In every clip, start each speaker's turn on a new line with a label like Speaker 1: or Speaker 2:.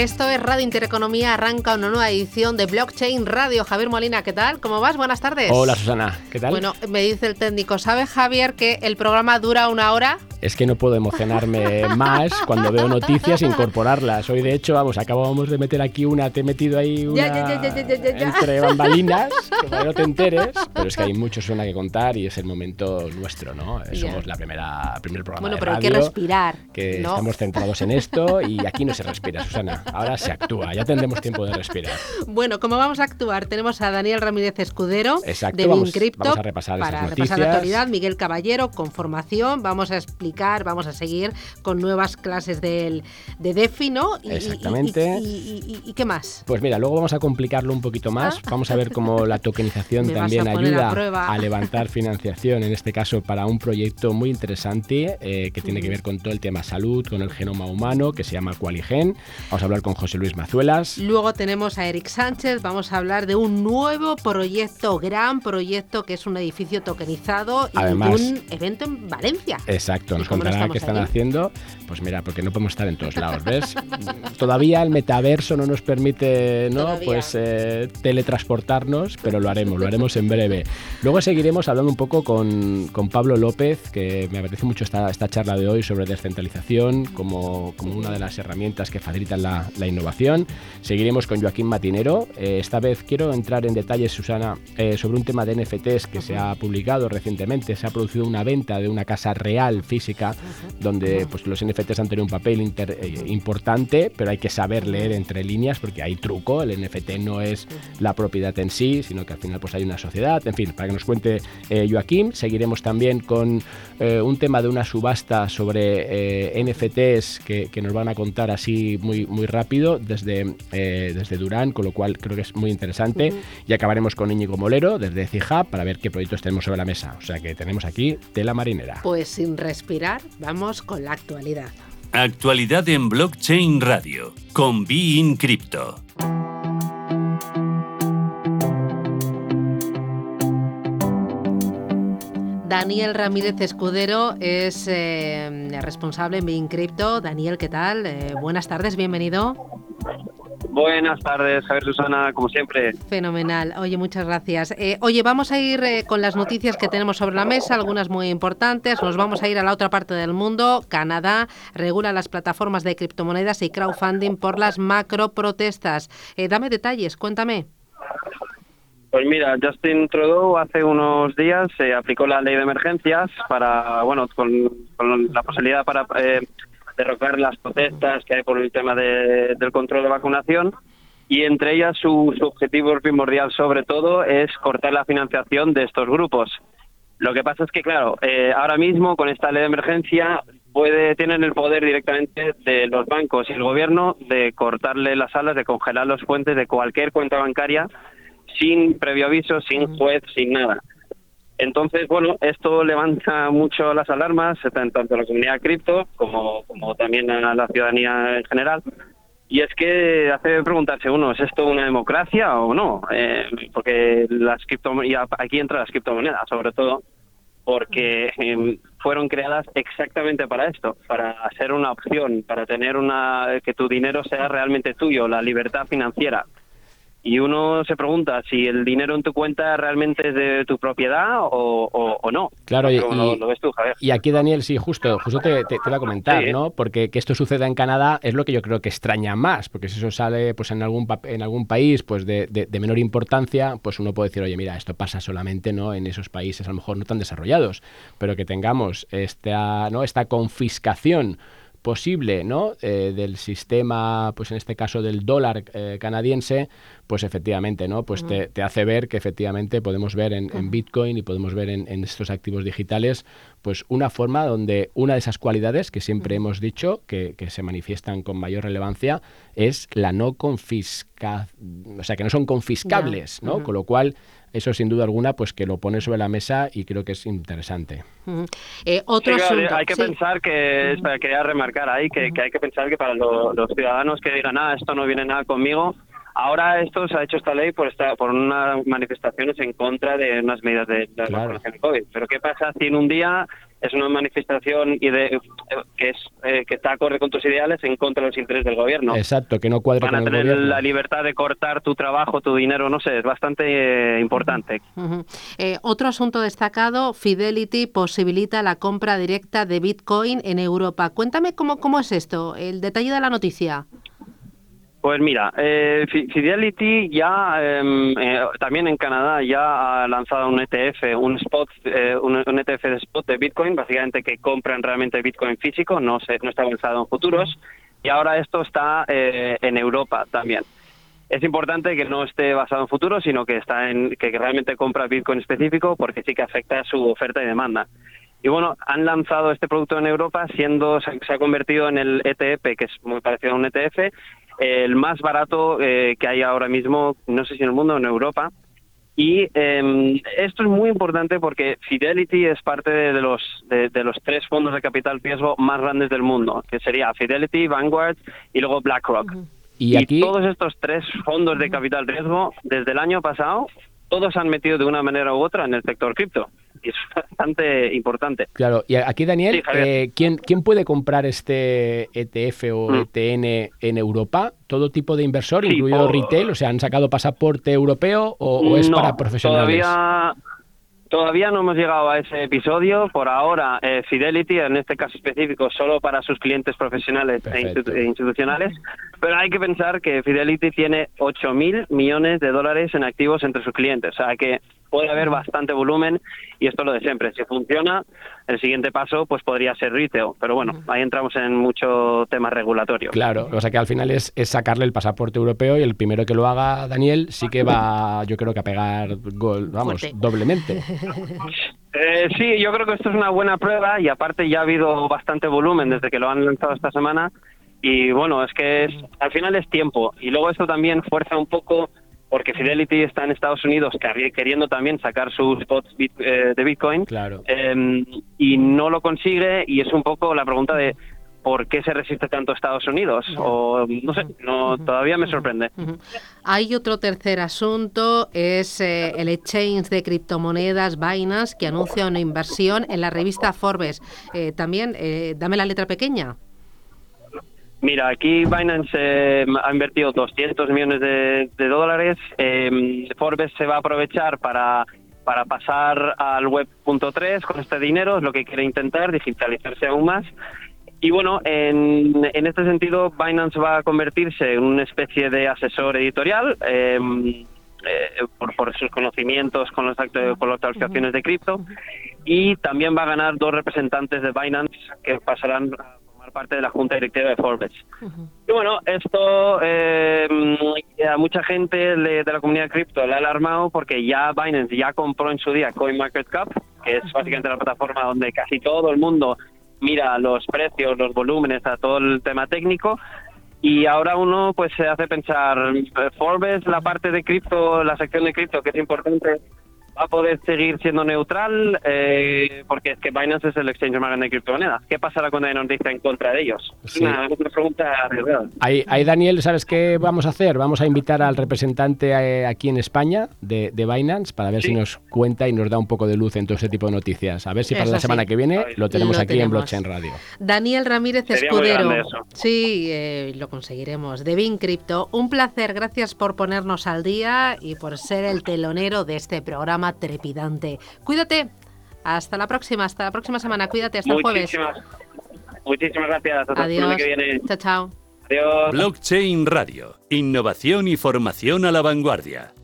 Speaker 1: Esto es Radio Intereconomía, arranca una nueva edición de Blockchain Radio. Javier Molina, ¿qué tal? ¿Cómo vas? Buenas tardes.
Speaker 2: Hola Susana, ¿qué tal?
Speaker 1: Bueno, me dice el técnico, ¿sabe Javier que el programa dura una hora?
Speaker 2: es que no puedo emocionarme más cuando veo noticias e incorporarlas. Hoy, de hecho, vamos, acabamos de meter aquí una, te he metido ahí una entre bambalinas, que no te enteres, pero es que hay mucho suena que contar y es el momento nuestro, ¿no? Somos la primera, primer programa
Speaker 1: bueno,
Speaker 2: de
Speaker 1: pero
Speaker 2: radio
Speaker 1: hay que respirar.
Speaker 2: Que estamos centrados en esto y aquí no se respira, Susana. Ahora se actúa, ya tendremos tiempo de respirar.
Speaker 1: Bueno, ¿cómo vamos a actuar? Tenemos a Daniel Ramírez Escudero
Speaker 2: Exacto,
Speaker 1: de
Speaker 2: vamos, a repasar
Speaker 1: para
Speaker 2: esas
Speaker 1: repasar la actualidad, Miguel Caballero con formación, vamos a explicar vamos a seguir con nuevas clases del, de DeFi, ¿no?
Speaker 2: Y, Exactamente.
Speaker 1: Y, y, y, qué más?
Speaker 2: Pues mira, luego vamos a complicarlo un poquito más.
Speaker 1: ¿Ah?
Speaker 2: Vamos a ver cómo la tokenización también ayuda a, a, levantar financiación, en este caso para un proyecto muy interesante eh, que tiene que ver con todo el tema salud, con el genoma humano, que se llama Qualigen. Vamos a hablar con José Luis Mazuelas.
Speaker 1: Luego tenemos a Eric Sánchez, vamos a hablar de un nuevo proyecto, gran proyecto, que es un edificio tokenizado y
Speaker 2: Además,
Speaker 1: un evento en Valencia.
Speaker 2: Exacto, nos contará qué están allí? haciendo. Pues mira, porque no podemos estar en todos lados, ¿ves? Todavía el metaverso no nos permite, ¿no?
Speaker 1: Todavía.
Speaker 2: Pues eh, teletransportarnos, pero lo haremos, lo haremos en breve. Luego seguiremos hablando un poco con, con Pablo López, que me apetece mucho esta, esta charla de hoy sobre descentralización como, como una de las herramientas que facilitan la, la innovación. Seguiremos con Joaquín Matinero. Eh, esta vez quiero entrar en detalles, Susana, eh, sobre un tema de NFTs que se ha publicado recientemente. Se ha producido una venta de una casa real física donde pues, los NFTs han tenido un papel eh, importante, pero hay que saber leer entre líneas porque hay truco. El NFT no es la propiedad en sí, sino que al final pues, hay una sociedad. En fin, para que nos cuente Joaquín, seguiremos también con un tema de una subasta sobre NFTs que, que, nos van a contar así muy, muy rápido desde, eh, desde Durán, con lo cual creo que es muy interesante. Uh -huh. Y acabaremos con Íñigo Molero desde CIJA para ver qué proyectos tenemos sobre la mesa. O sea que tenemos aquí tela marinera.
Speaker 1: Pues sin respirar, vamos con la actualidad.
Speaker 3: Actualidad en Blockchain Radio con Be Crypto.
Speaker 1: Daniel Ramírez Escudero es eh, responsable en Bein Crypto. Daniel, ¿qué tal? Eh, buenas tardes, bienvenido.
Speaker 4: Buenas tardes, Javier Susana, como siempre.
Speaker 1: Fenomenal. Oye, muchas gracias. Eh, oye, vamos a ir eh, con las noticias que tenemos sobre la mesa, algunas muy importantes. Nos vamos a ir a la otra parte del mundo. Canadá regula las plataformas de criptomonedas y crowdfunding por las macro protestas. Eh, dame detalles, cuéntame.
Speaker 4: Pues mira, Justin Trudeau hace unos días se aplicó la ley de emergencias para, bueno, con, la posibilidad para eh, derrocar las protestas que hay por el tema de, del control de vacunación y entre ellas su, su, objetivo primordial sobre todo es cortar la financiación de estos grupos. Lo que pasa es que, claro, eh, ahora mismo con esta ley de emergencia puede tienen el poder directamente de los bancos y el gobierno de cortarle las alas, de congelar los fuentes de cualquier cuenta bancaria sin previo aviso, sin juez, sin nada. Entonces, bueno, esto levanta mucho las alarmas, tanto a la comunidad cripto como, como también a la ciudadanía en general. Y es que hace preguntarse uno, ¿es esto una democracia o no? Eh, porque las cripto y aquí entran las criptomonedas, sobre todo, porque eh, fueron creadas exactamente para esto, para ser una opción, para tener una que tu dinero sea realmente tuyo, la libertad financiera y uno se pregunta si el dinero en tu cuenta realmente es de tu propiedad o, o, o no.
Speaker 2: Claro, y,
Speaker 4: lo, lo, ves tú, Javier.
Speaker 2: Y aquí, Daniel, sí, justo, justo te, te, te iba a comentar,
Speaker 4: sí.
Speaker 2: ¿no? Porque que esto suceda en Canadá es lo que yo creo que extraña más, porque si eso sale pues en algún en algún país pues de, de, de, menor importancia, pues uno puede decir, oye, mira, esto pasa solamente no en esos países a lo mejor no tan desarrollados, pero que tengamos esta, ¿no? esta confiscación posible ¿no? Eh, del sistema, pues en este caso del dólar eh, canadiense, pues efectivamente, ¿no? Pues te, te, hace ver que efectivamente podemos ver en, en Bitcoin y podemos ver en, en, estos activos digitales, pues una forma donde una de esas cualidades que siempre hemos dicho que, que se manifiestan con mayor relevancia es la no confisca, o sea, que no son confiscables, ¿no? Con lo cual eso sin duda alguna pues que lo pone sobre la mesa y creo que es interesante.
Speaker 1: eh, otro
Speaker 4: sí,
Speaker 1: asunto,
Speaker 4: hay que
Speaker 1: sí.
Speaker 4: pensar que, espera, quería remarcar ahí, que, que, hay que pensar que para lo, los ciudadanos que digan, ah, esto no viene nada conmigo, ahora esto se ha hecho esta ley por esta, por unas manifestaciones en contra de unas medidas de, de
Speaker 2: Claro.
Speaker 4: la vacunación COVID. Pero ¿qué pasa si en un día es una manifestación y de, que, es, eh, que está acorde con tus ideales en contra de los intereses del gobierno?
Speaker 2: Exacto, que no cuadre
Speaker 4: Van a
Speaker 2: con el
Speaker 4: tener
Speaker 2: gobierno.
Speaker 4: la libertad de cortar tu trabajo, tu dinero, no sé, es bastante eh, importante.
Speaker 1: Eh, otro asunto destacado, Fidelity posibilita la compra directa de Bitcoin en Europa. Cuéntame cómo, cómo es esto, el detalle de la noticia.
Speaker 4: Pues mira, eh, Fi- Fidelity ya em, eh, también en Canadá ya ha lanzado un ETF, un spot, eh, un, un ETF de spot de Bitcoin, básicamente que compran realmente Bitcoin físico, no se, no está avanzado en futuros, y ahora esto está eh, en Europa también. Es importante que no esté basado en futuros, sino que está en que realmente compra Bitcoin específico, porque sí que afecta su oferta y demanda. Y bueno, han lanzado este producto en Europa, siendo se ha convertido en el ETF, que es muy parecido a un ETF, el más barato eh, que hay ahora mismo, no sé si en el mundo o en Europa. Y eh, esto es muy importante porque Fidelity es parte de, de los de, de, los tres fondos de capital riesgo más grandes del mundo, que sería Fidelity, Vanguard y luego BlackRock. Uh -huh.
Speaker 2: Y, aquí...
Speaker 4: todos estos tres fondos de capital riesgo, desde el año pasado, todos han metido de una manera u otra en el sector cripto. Y es bastante importante.
Speaker 2: Claro, y aquí, Daniel, sí, eh, ¿quién, ¿quién puede comprar este ETF o mm. ETN en Europa? ¿Todo tipo de inversor, sí, incluido por... retail? O sea, ¿han sacado pasaporte europeo o, o es
Speaker 4: no,
Speaker 2: para profesionales?
Speaker 4: Todavía, Todavía no hemos llegado a ese episodio. Por ahora, eh, Fidelity, en este caso específico, solo para sus clientes profesionales e, e, institucionales. Pero hay que pensar que Fidelity tiene 8 mil millones de dólares en activos entre sus clientes. O sea que puede haber bastante volumen y esto es lo de siempre. Si funciona, el siguiente paso pues podría ser retail. Pero bueno, ahí entramos en mucho tema regulatorio.
Speaker 2: Claro, o sea que al final es, es sacarle el pasaporte europeo y el primero que lo haga, Daniel, sí que va, yo creo que a pegar gol, vamos,
Speaker 1: Fuerte.
Speaker 2: doblemente.
Speaker 4: Eh, sí, yo creo que esto es una buena prueba y aparte ya ha habido bastante volumen desde que lo han lanzado esta semana y bueno, es que es, al final es tiempo y luego esto también fuerza un poco porque Fidelity está en Estados Unidos queriendo también sacar sus spots bit, eh, de Bitcoin
Speaker 2: claro.
Speaker 4: eh, y no lo consigue y es un poco la pregunta de por qué se resiste tanto Estados Unidos o no sé, no todavía me sorprende.
Speaker 1: Hay otro tercer asunto, es eh, el exchange de criptomonedas Binance que anuncia una inversión en la revista Forbes. Eh, también, eh, dame la letra pequeña.
Speaker 4: Mira, aquí Binance eh, ha invertido 200 millones de, de dólares. Eh, Forbes se va a aprovechar para, para pasar al web.3 con este dinero, es lo que quiere intentar, digitalizarse aún más. Y bueno, en, en este sentido, Binance va a convertirse en una especie de asesor editorial. Eh, eh, por, por, sus conocimientos con, los actos, con las actualizaciones de cripto y también va a ganar dos representantes de Binance que pasarán a formar parte de la junta directiva de Forbes. Uh -huh. Y bueno, esto eh, a mucha gente de la comunidad cripto le ha alarmado porque ya Binance ya compró en su día CoinMarketCap, que es básicamente la plataforma donde casi todo el mundo mira los precios, los volúmenes, a todo el tema técnico. Y ahora uno pues se hace pensar, Forbes, la parte de cripto, la sección de cripto que es importante, va a poder seguir siendo neutral eh, porque es que Binance es el exchange más grande de criptomonedas. ¿Qué pasará cuando hay noticia en contra de ellos?
Speaker 2: Sí.
Speaker 4: Una, una, pregunta arriesgada.
Speaker 2: Ahí, ahí, Daniel, ¿sabes qué vamos a hacer? Vamos a invitar al representante eh, aquí en España de, de, Binance para ver
Speaker 4: sí.
Speaker 2: si nos cuenta y nos da un poco de luz en todo este tipo de noticias. A ver si para Eso la semana
Speaker 1: sí.
Speaker 2: que viene lo tenemos
Speaker 1: lo
Speaker 2: aquí
Speaker 1: tenemos.
Speaker 2: en Blockchain Radio.
Speaker 1: Daniel Ramírez
Speaker 4: Sería
Speaker 1: Escudero. Sí, eh, lo conseguiremos. De Bin Crypto. Un placer. Gracias por ponernos al día y por ser el telonero de este programa trepidante. Cuídate. Hasta la próxima, hasta la próxima semana. Cuídate, hasta
Speaker 4: muchísimas,
Speaker 1: el jueves.
Speaker 4: Muchísimas gracias. Hasta
Speaker 1: Adiós.
Speaker 4: que viene.
Speaker 1: Chao, chao.
Speaker 4: Adiós.
Speaker 3: Blockchain Radio. Innovación y formación a la vanguardia.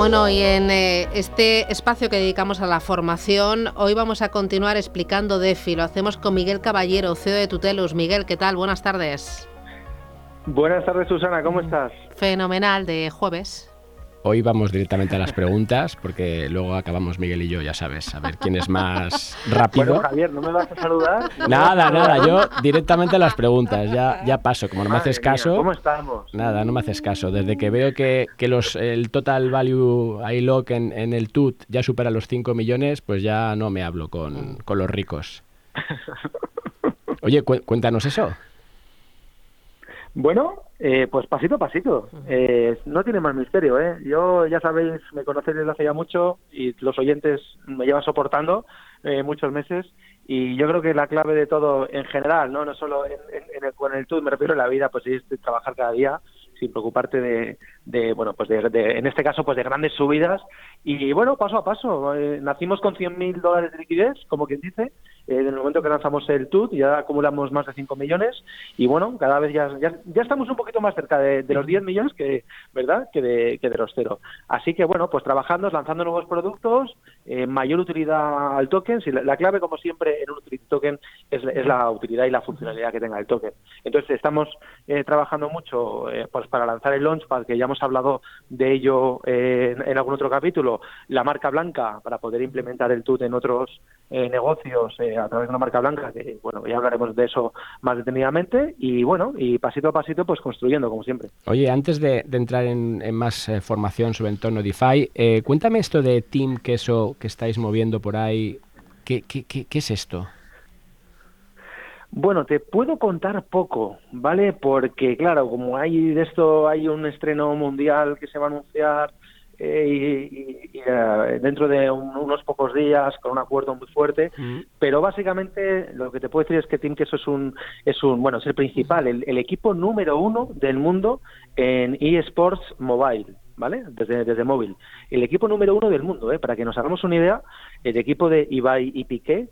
Speaker 1: Bueno, y en eh, este espacio que dedicamos a la formación, hoy vamos a continuar explicando DeFi. Lo hacemos con Miguel Caballero, CEO de Tutelus. Miguel, ¿qué tal? Buenas tardes.
Speaker 5: Buenas tardes, Susana, ¿cómo estás?
Speaker 1: Fenomenal, de jueves.
Speaker 2: Hoy vamos directamente a las preguntas, porque luego acabamos Miguel y yo, ya sabes, a ver quién es más rápido.
Speaker 5: Bueno, Javier, ¿no me vas a saludar?
Speaker 2: nada, nada, yo directamente a las preguntas, ya, ya paso, como no me haces caso.
Speaker 5: ¿Cómo estamos?
Speaker 2: Nada, no me haces caso. Desde que veo que, que los, el total value ILOC en, en el TUT ya supera los 5 millones, pues ya no me hablo con, con los ricos. Oye, cuéntanos eso.
Speaker 5: Bueno, eh, pues pasito a pasito. Eh, no tiene más misterio, ¿eh? Yo, ya sabéis, me conocéis desde hace ya mucho y los oyentes me llevan soportando eh, muchos meses y yo creo que la clave de todo en general, no no solo en, en, el, con el tú, me refiero a la vida, pues es trabajar cada día sin preocuparte de, de bueno, pues de, de, en este caso, pues de grandes subidas y bueno, paso a paso. Eh, nacimos con 100.000 dólares de liquidez, como quien dice, en el momento que lanzamos el TUT ya acumulamos más de 5 millones y bueno, cada vez ya, ya, ya estamos un poquito más cerca de, de, los 10 millones que, ¿verdad? Que de, que de los cero. Así que bueno, pues trabajando, lanzando nuevos productos, eh, mayor utilidad al token. Si la, la, clave, como siempre, en un token es, la utilidad y la funcionalidad que tenga el token. Entonces estamos eh, trabajando mucho eh, pues para lanzar el Launchpad, que ya hemos hablado de ello eh, en, en, algún otro capítulo, la marca blanca para poder implementar el TUT en otros negocios a través de una marca blanca, que bueno, ya hablaremos de eso más detenidamente, y bueno, y pasito a pasito, pues construyendo, como siempre.
Speaker 2: Oye, antes de, entrar en, más formación sobre el entorno DeFi, cuéntame esto de Team Queso que estáis moviendo por ahí. ¿Qué, qué, qué, qué es esto?
Speaker 5: Bueno, te puedo contar poco, ¿vale? Porque, claro, como hay de esto, hay un estreno mundial que se va a anunciar eh, y, y uh, dentro de un, unos pocos días con un acuerdo muy fuerte uh -huh. pero básicamente lo que te puedo decir es que Team Queso es un es un bueno es el principal el, el equipo número uno del mundo en eSports Mobile ¿vale? Desde, desde móvil. El equipo número uno del mundo, ¿eh? Para que nos hagamos una idea, el equipo de Ibai y Piqué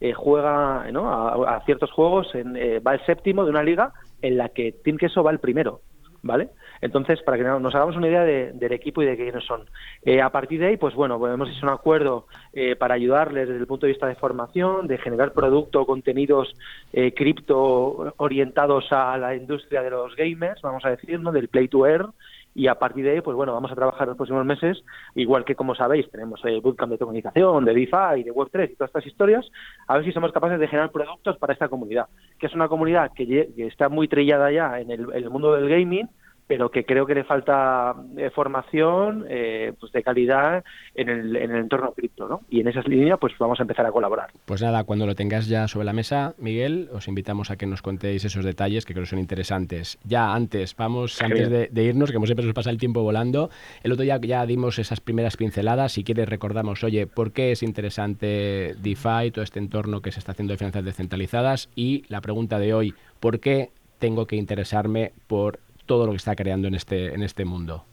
Speaker 5: eh, juega ¿no? a, ciertos juegos, en, eh, va el séptimo de una liga en la que Team Queso va el primero, ¿vale? Entonces, para que nos hagamos una idea de, del equipo y de quiénes son. Eh, a partir de ahí, pues bueno, pues hemos hecho un acuerdo eh, para ayudarles desde el punto de vista de formación, de generar producto, contenidos eh, cripto orientados a la industria de los gamers, vamos a decir, ¿no? Del play to earn, y a partir de ahí, pues bueno, vamos a trabajar los próximos meses, igual que como sabéis, tenemos el bootcamp de comunicación, de DeFi, de Web3 y todas estas historias, a ver si somos capaces de generar productos para esta comunidad, que es una comunidad que, está muy trillada ya en el mundo del gaming, pero que creo que le falta eh, formación eh, pues de calidad en el, en el entorno cripto, ¿no? Y en esas líneas pues vamos a empezar a colaborar.
Speaker 2: Pues nada, cuando lo tengas ya sobre la mesa, Miguel, os invitamos a que nos contéis esos detalles que creo que son interesantes. Ya antes, vamos, antes de, de, irnos, que como siempre nos pasa el tiempo volando, el otro día ya dimos esas primeras pinceladas, si quieres recordamos, oye, ¿por qué es interesante DeFi, todo este entorno que se está haciendo de finanzas descentralizadas? Y la pregunta de hoy, ¿por qué tengo que interesarme por todo lo que está creando en este, en este mundo.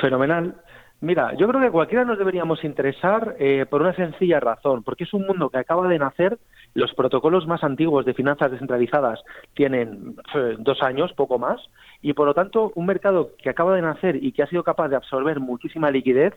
Speaker 5: Fenomenal. Mira, yo creo que cualquiera nos deberíamos interesar eh, por una sencilla razón, porque es un mundo que acaba de nacer, los protocolos más antiguos de finanzas descentralizadas tienen eh, dos años, poco más, y por lo tanto un mercado que acaba de nacer y que ha sido capaz de absorber muchísima liquidez,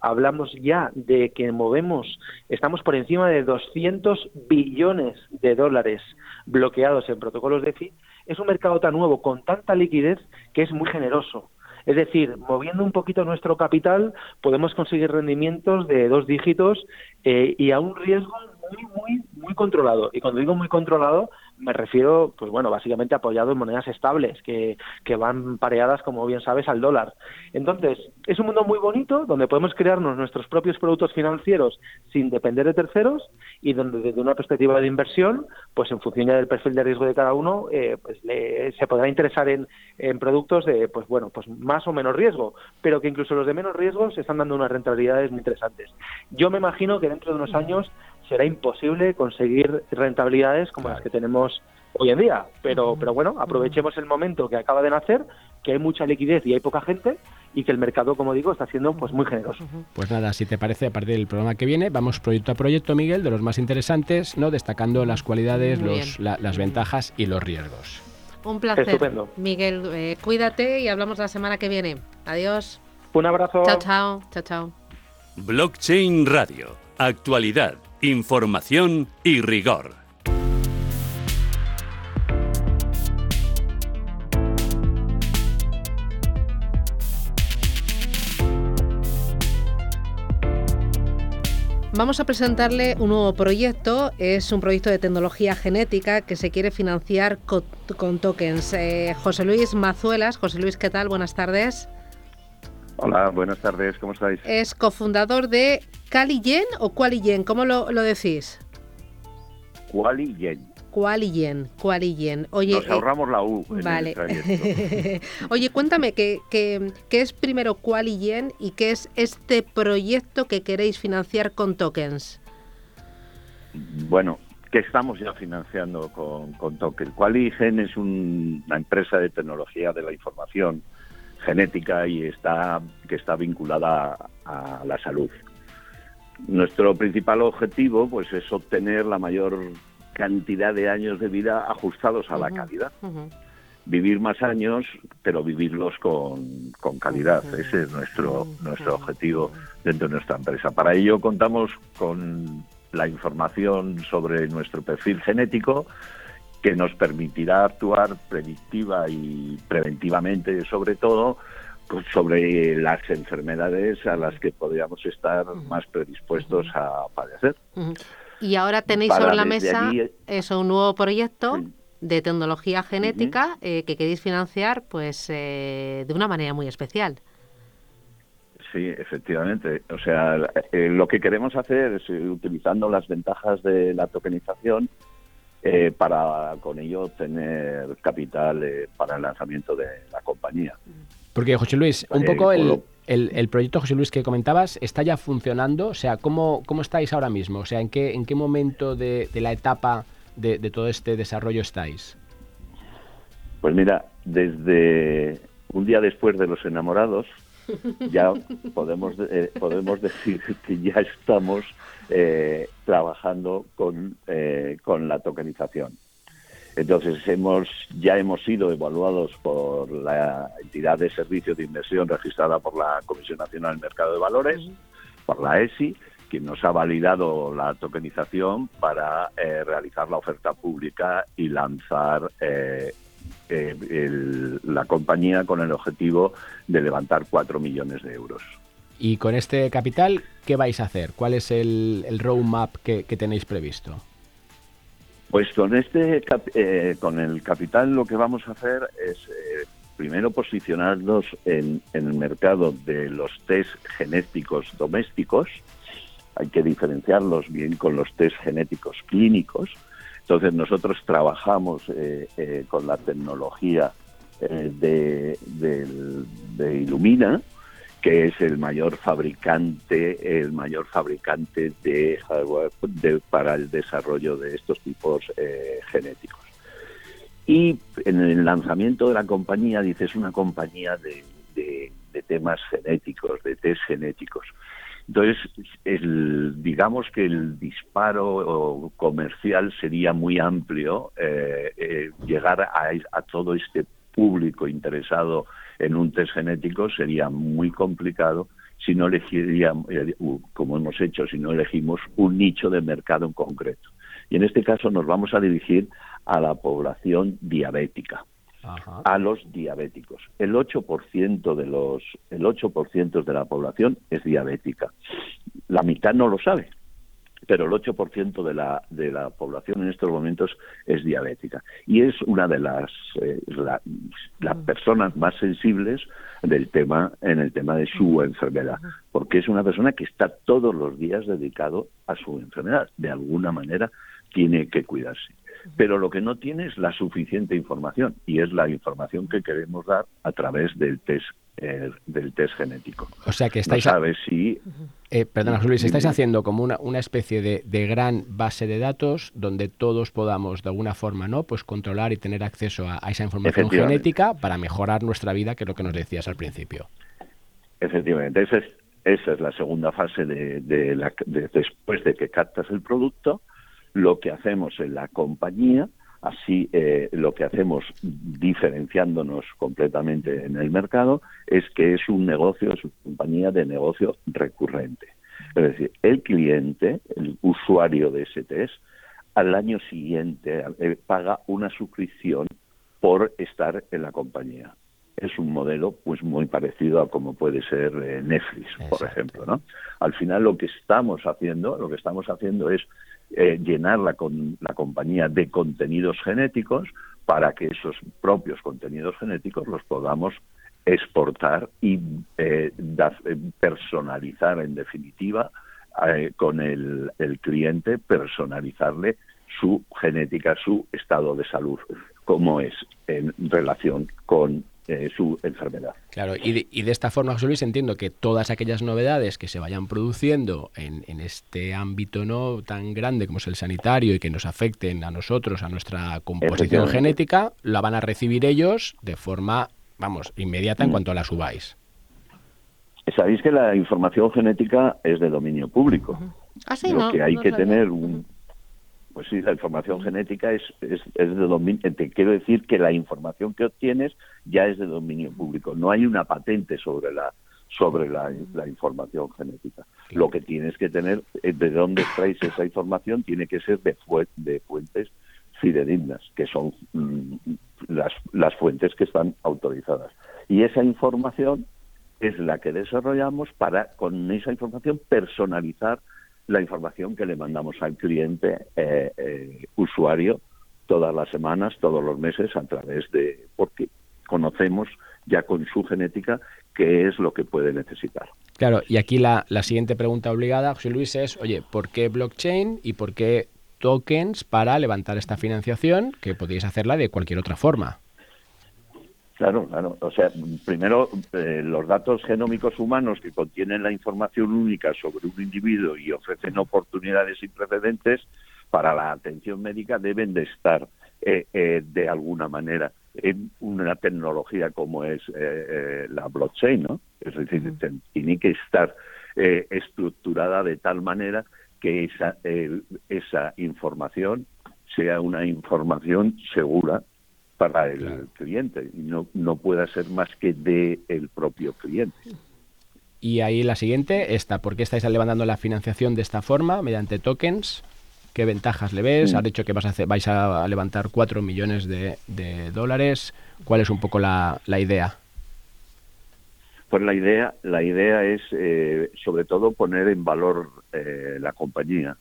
Speaker 5: hablamos ya de que movemos, estamos por encima de 200 billones de dólares bloqueados en protocolos DeFi, es un mercado tan nuevo, con tanta liquidez, que es muy generoso. Es decir, moviendo un poquito nuestro capital, podemos conseguir rendimientos de dos dígitos eh, y a un riesgo muy, muy, muy controlado. Y cuando digo muy controlado, me refiero, pues bueno, básicamente apoyado en monedas estables, que, que van pareadas, como bien sabes, al dólar. Entonces, es un mundo muy bonito, donde podemos crearnos nuestros propios productos financieros sin depender de terceros y donde desde una perspectiva de inversión, pues en función ya del perfil de riesgo de cada uno, eh, pues le, se podrá interesar en, en productos de, pues bueno, pues más o menos riesgo, pero que incluso los de menos riesgo se están dando unas rentabilidades muy interesantes. Yo me imagino que dentro de unos años será imposible conseguir rentabilidades como claro. las que tenemos hoy en día. Pero, pero bueno, aprovechemos el momento que acaba de nacer, que hay mucha liquidez y hay poca gente y que el mercado, como digo, está siendo pues muy generoso.
Speaker 2: Pues nada, si te parece, a partir del programa que viene, vamos proyecto a proyecto, Miguel, de los más interesantes, no destacando las cualidades, los, la, las ventajas y los riesgos.
Speaker 1: Un placer.
Speaker 5: Estupendo.
Speaker 1: Miguel, eh, cuídate y hablamos la semana que viene. Adiós.
Speaker 5: Un abrazo.
Speaker 1: Chao, chao. Chao, chao.
Speaker 3: Blockchain Radio. Actualidad, información y rigor.
Speaker 1: Vamos a presentarle un nuevo proyecto. Es un proyecto de tecnología genética que se quiere financiar con, tokens. Eh, José Luis Mazuelas. José Luis, ¿qué tal? Buenas tardes.
Speaker 6: Hola, buenas tardes. ¿Cómo estáis?
Speaker 1: Es cofundador de Qualigen o Qualigen. ¿Cómo lo, decís?
Speaker 6: Qualigen.
Speaker 1: Qualigen, Qualigen. Oye,
Speaker 6: Nos eh, ahorramos la U.
Speaker 1: vale. Oye, cuéntame, ¿qué, qué, qué es primero Qualigen y qué es este proyecto que queréis financiar con tokens?
Speaker 6: Bueno, que estamos ya financiando con, con tokens. Qualigen es una empresa de tecnología de la información genética y está que está vinculada a la salud. Nuestro principal objetivo pues es obtener la mayor cantidad de años de vida ajustados a la calidad. Vivir más años, pero vivirlos con, con calidad. Ese es nuestro, nuestro objetivo dentro de nuestra empresa. Para ello contamos con la información sobre nuestro perfil genético que nos permitirá actuar predictiva y preventivamente, sobre todo, pues, sobre las enfermedades a las que podríamos estar más predispuestos a padecer.
Speaker 1: Y ahora tenéis sobre la mesa eso, un nuevo proyecto de tecnología genética eh, que queréis financiar pues eh, de una manera muy especial.
Speaker 6: Sí, efectivamente. O sea, eh, lo que queremos hacer es, utilizando las ventajas de la tokenización, para con ello tener capital para el lanzamiento de la compañía.
Speaker 2: Porque, José Luis, un poco el, el, proyecto, José Luis, que comentabas, ¿está ya funcionando? O sea, ¿cómo, cómo estáis ahora mismo? O sea, ¿en qué, en qué momento de, la etapa de, todo este desarrollo estáis?
Speaker 6: Pues mira, desde un día después de los enamorados, ya podemos, eh, podemos decir que ya estamos eh, trabajando con, eh, con la tokenización. Entonces hemos ya hemos sido evaluados por la entidad de servicio de inversión registrada por la Comisión Nacional del Mercado de Valores, por la ESI, quien nos ha validado la tokenización para eh, realizar la oferta pública y lanzar eh, eh, la compañía con el objetivo de levantar 4 millones de euros.
Speaker 2: Y con este capital, ¿qué vais a hacer? ¿Cuál es el, roadmap que tenéis previsto?
Speaker 6: Pues con este eh, con el capital lo que vamos a hacer es eh, primero posicionarnos en, el mercado de los test genéticos domésticos. Hay que diferenciarlos bien con los test genéticos clínicos. Entonces nosotros trabajamos eh, con la tecnología de, de Illumina, que es el mayor fabricante, el mayor fabricante de hardware para el desarrollo de estos tipos eh, genéticos. Y en el lanzamiento de la compañía, dice, es una compañía de, temas genéticos, de test genéticos. Entonces, digamos que el disparo comercial sería muy amplio, eh, eh, llegar a, a todo este público interesado en un test genético sería muy complicado si no elegiríamos, eh, como hemos hecho, si no elegimos un nicho de mercado en concreto. Y en este caso nos vamos a dirigir a la población diabética, a los diabéticos. El 8% de los el 8% de la población es diabética. La mitad no lo sabe pero el 8% de la, de la población en estos momentos es diabética. Y es una de las, eh, las personas más sensibles del tema, en el tema de su enfermedad, porque es una persona que está todos los días dedicado a su enfermedad. De alguna manera tiene que cuidarse. Pero lo que no tiene es la suficiente información y es la información que queremos dar a través del test eh, del test genético.
Speaker 2: O sea que estáis...
Speaker 6: No si...
Speaker 2: Eh, perdona, Luis, estáis haciendo como una, una especie de, de, gran base de datos donde todos podamos de alguna forma no pues controlar y tener acceso a, esa información genética para mejorar nuestra vida, que es lo que nos decías al principio.
Speaker 6: Efectivamente, esa es, esa es la segunda fase de, de, la, de después de que captas el producto, lo que hacemos en la compañía Así, eh, lo que hacemos diferenciándonos completamente en el mercado es que es un negocio, es una compañía de negocio recurrente. Es decir, el cliente, el usuario de ese test, al año siguiente eh, paga una suscripción por estar en la compañía. es un modelo pues muy parecido a como puede ser eh, Netflix, por ejemplo, ¿no? Al final lo que estamos haciendo, lo que estamos haciendo es eh, llenar la, con, la compañía de contenidos genéticos para que esos propios contenidos genéticos los podamos exportar y eh, personalizar en definitiva con el, el cliente, personalizarle su genética, su estado de salud, como es en relación con eh, su enfermedad.
Speaker 2: Claro, y de, y de, esta forma, José Luis, entiendo que todas aquellas novedades que se vayan produciendo en, en, este ámbito no tan grande como es el sanitario y que nos afecten a nosotros, a nuestra composición genética, la van a recibir ellos de forma, vamos, inmediata en mm. cuanto a la subáis.
Speaker 6: Sabéis que la información genética es de dominio público.
Speaker 1: ¿Ah, sí,
Speaker 6: Lo
Speaker 1: no,
Speaker 6: que hay
Speaker 1: no
Speaker 6: que
Speaker 1: sabía.
Speaker 6: tener un, pues sí, la información genética es, es, es, de dominio. Te quiero decir que la información que obtienes ya es de dominio público. No hay una patente sobre la sobre la, la información genética. Lo que tienes que tener, eh, de dónde traes esa información, tiene que ser de, fu de fuentes fidedignas, que son mm, las, las fuentes que están autorizadas. Y esa información es la que desarrollamos para, con esa información, personalizar la información que le mandamos al cliente eh, eh, usuario todas las semanas, todos los meses, a través de, porque conocemos ya con su genética qué es lo que puede necesitar.
Speaker 2: Claro, y aquí la, la siguiente pregunta obligada, José Luis, es, oye, ¿por qué blockchain y por qué tokens para levantar esta financiación que podéis hacerla de cualquier otra forma?
Speaker 6: Claro, claro. O sea, primero, eh, los datos genómicos humanos que contienen la información única sobre un individuo y ofrecen oportunidades sin precedentes para la atención médica deben de estar eh, eh, de alguna manera en una tecnología como es eh, la blockchain, ¿no? Es decir, uh -huh. tiene que estar estructurada de tal manera que esa, esa información sea una información segura para el claro. cliente y no, no pueda ser más que de el propio cliente.
Speaker 2: Y ahí la siguiente, esta, ¿por qué estáis levantando la financiación de esta forma, mediante tokens? ¿Qué ventajas le ves? Has dicho que vas a hacer, vais a levantar 4 millones de, de, dólares. ¿Cuál es un poco la, la idea?
Speaker 6: Pues la idea, la idea es eh, sobre todo poner en valor eh, la compañía.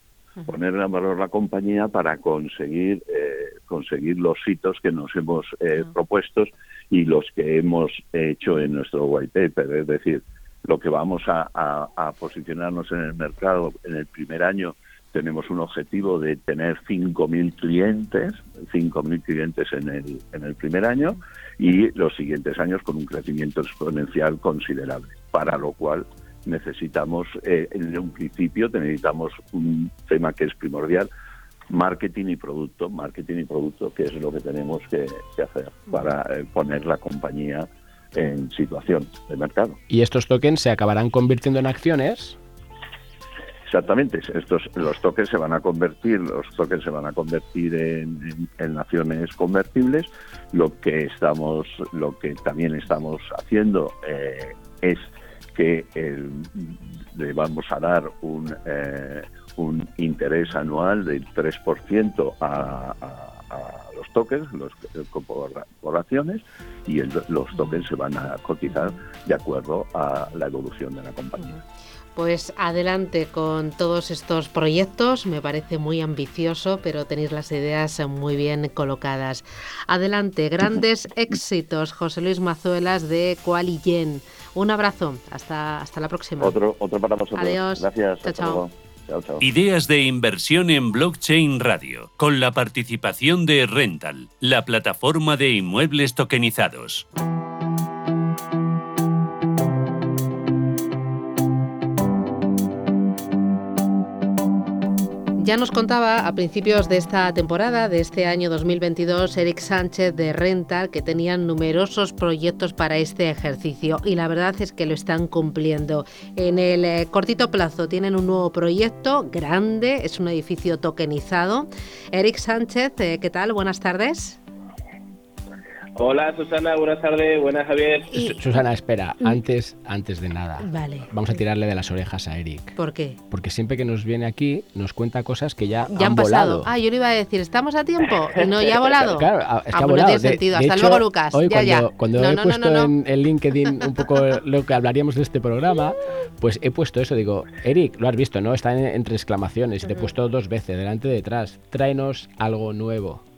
Speaker 6: Poner en valor la compañía para conseguir eh, conseguir los hitos que nos hemos -huh. propuestos y los que hemos hecho en nuestro white paper, es decir, lo que vamos a, a, a posicionarnos en el mercado en el primer año tenemos un objetivo de tener 5.000 clientes, 5.000 clientes en el, en el primer año y los siguientes años con un crecimiento exponencial considerable, para lo cual necesitamos, eh, en un principio necesitamos un tema que es primordial, marketing y producto, marketing y producto, que es lo que tenemos que, que hacer para eh, poner la compañía en situación de mercado.
Speaker 2: ¿Y estos tokens se acabarán convirtiendo en acciones?
Speaker 6: Exactamente, estos los tokens se van a convertir, los tokens se van a convertir en, en, en, acciones convertibles. Lo que estamos, lo que también estamos haciendo eh, es que el, le vamos a dar un, eh, un interés anual del 3% a, a, a, los tokens, los corporaciones, y el, los tokens se van a cotizar de acuerdo a la evolución de la compañía.
Speaker 1: Pues adelante con todos estos proyectos, me parece muy ambicioso, pero tenéis las ideas muy bien colocadas. Adelante, grandes éxitos, José Luis Mazuelas de Qualigen. Un abrazo, hasta, hasta la próxima.
Speaker 6: Otro, otro para vosotros.
Speaker 1: Adiós.
Speaker 6: Gracias.
Speaker 1: Chao, chao.
Speaker 6: Chao, chao.
Speaker 3: Ideas de inversión en blockchain radio, con la participación de Rental, la plataforma de inmuebles tokenizados.
Speaker 1: Ya nos contaba a principios de esta temporada, de este año 2022, Eric Sánchez de Rental, que tenían numerosos proyectos para este ejercicio y la verdad es que lo están cumpliendo. En el eh, cortito plazo tienen un nuevo proyecto grande, es un edificio tokenizado. Eric Sánchez, eh, ¿qué tal? Buenas tardes.
Speaker 7: Hola Susana, buenas tardes, buenas Javier.
Speaker 2: Susana, espera, mm. antes, antes de nada,
Speaker 1: vale.
Speaker 2: vamos a tirarle de las orejas a Eric.
Speaker 1: ¿Por qué?
Speaker 2: Porque siempre que nos viene aquí nos cuenta cosas que ya,
Speaker 1: ya han, pasado. Ah, yo le iba a decir, ¿estamos a tiempo? No, ya ha volado.
Speaker 2: Claro, es que
Speaker 1: ah,
Speaker 2: ha volado. No
Speaker 1: tiene sentido. Hasta luego, Lucas.
Speaker 2: Hoy
Speaker 1: ya,
Speaker 2: cuando,
Speaker 1: ya.
Speaker 2: cuando he puesto en, el LinkedIn un poco lo que hablaríamos de este programa, pues he puesto eso, digo, Eric, lo has visto, ¿no? Está entre exclamaciones y te he puesto dos veces, delante y detrás. Tráenos algo nuevo.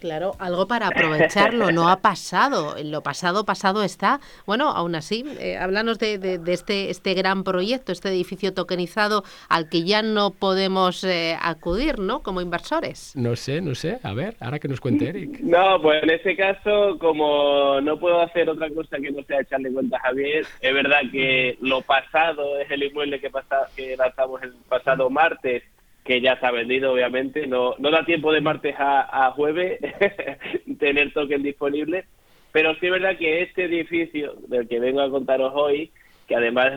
Speaker 1: Claro, algo para aprovecharlo, no ha pasado, lo pasado pasado está. Bueno, aún así, eh, háblanos de, este, este gran proyecto, este edificio tokenizado al que ya no podemos eh, acudir, ¿no? Como inversores.
Speaker 2: No sé, no sé, a ver, ahora que nos cuente Eric.
Speaker 7: No, pues en este caso, como no puedo hacer otra cosa que no sea echarle cuenta a Javier, es verdad que lo pasado es el inmueble que, pasa, que lanzamos el pasado martes que ya ha vendido, obviamente. No, no da tiempo de martes a, jueves tener token disponible, pero sí es verdad que este edificio del que vengo a contaros hoy, que además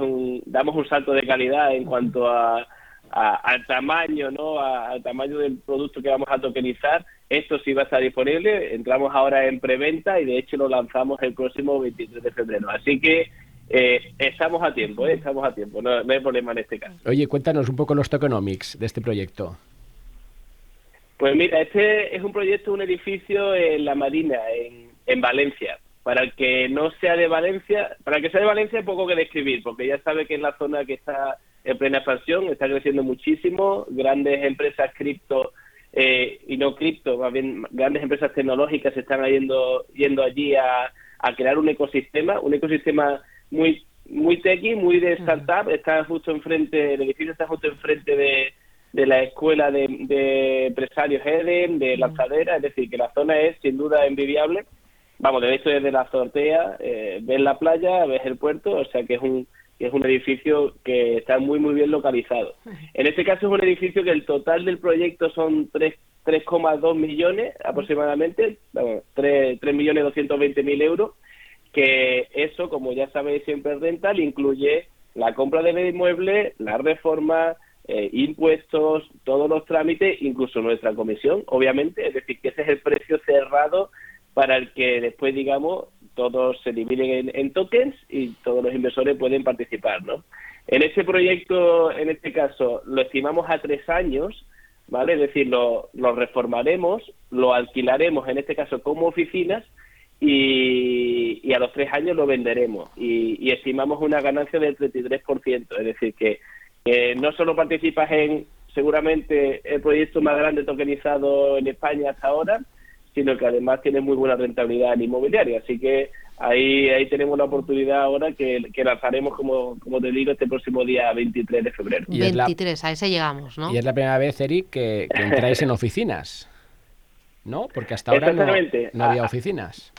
Speaker 7: damos un salto de calidad en cuanto a, al tamaño, ¿no? al tamaño del producto que vamos a tokenizar, esto sí va a estar disponible. Entramos ahora en preventa y de hecho lo lanzamos el próximo 23 de febrero. Así que eh, estamos a tiempo, eh, estamos a tiempo, no, hay problema en este caso.
Speaker 2: Oye, cuéntanos un poco los tokenomics de este proyecto.
Speaker 7: Pues mira, este es un proyecto, un edificio en la Marina, en, en Valencia. Para el que no sea de Valencia, para el que sea de Valencia, hay poco que describir, porque ya sabe que es la zona que está en plena expansión, está creciendo muchísimo, grandes empresas cripto eh, y no cripto, más bien grandes empresas tecnológicas están yendo, yendo allí a, a crear un ecosistema, un ecosistema muy muy techy, muy de startup, está justo enfrente, el edificio está justo enfrente de, de la escuela de, de empresarios Eden, de lanzadera, es decir, que la zona es sin duda envidiable. Vamos, de hecho desde la azotea, eh, ves la playa, ves el puerto, o sea que es un es un edificio que está muy muy bien localizado. En este caso es un edificio que el total del proyecto son 3,2 millones aproximadamente, vamos, 3, 3 millones 220 mil euros que eso, como ya sabéis, siempre es rental, incluye la compra del inmueble, la reforma, eh, impuestos, todos los trámites, incluso nuestra comisión, obviamente, es decir, que ese es el precio cerrado para el que después, digamos, todos se dividen en, tokens y todos los inversores pueden participar, ¿no? En este proyecto, en este caso, lo estimamos a tres años, ¿vale? Es decir, lo, lo reformaremos, lo alquilaremos, en este caso, como oficinas, y, a los tres años lo venderemos y, estimamos una ganancia del 33%, es decir, que no solo participas en seguramente el proyecto más grande tokenizado en España hasta ahora, sino que además tiene muy buena rentabilidad en inmobiliaria, así que ahí ahí tenemos la oportunidad ahora que, lanzaremos, como, como te digo, este próximo día 23 de febrero.
Speaker 1: 23, a ese llegamos, ¿no?
Speaker 2: Y es la primera vez, Eric, que, entráis en oficinas, ¿no? Porque hasta ahora no, no había ah, oficinas.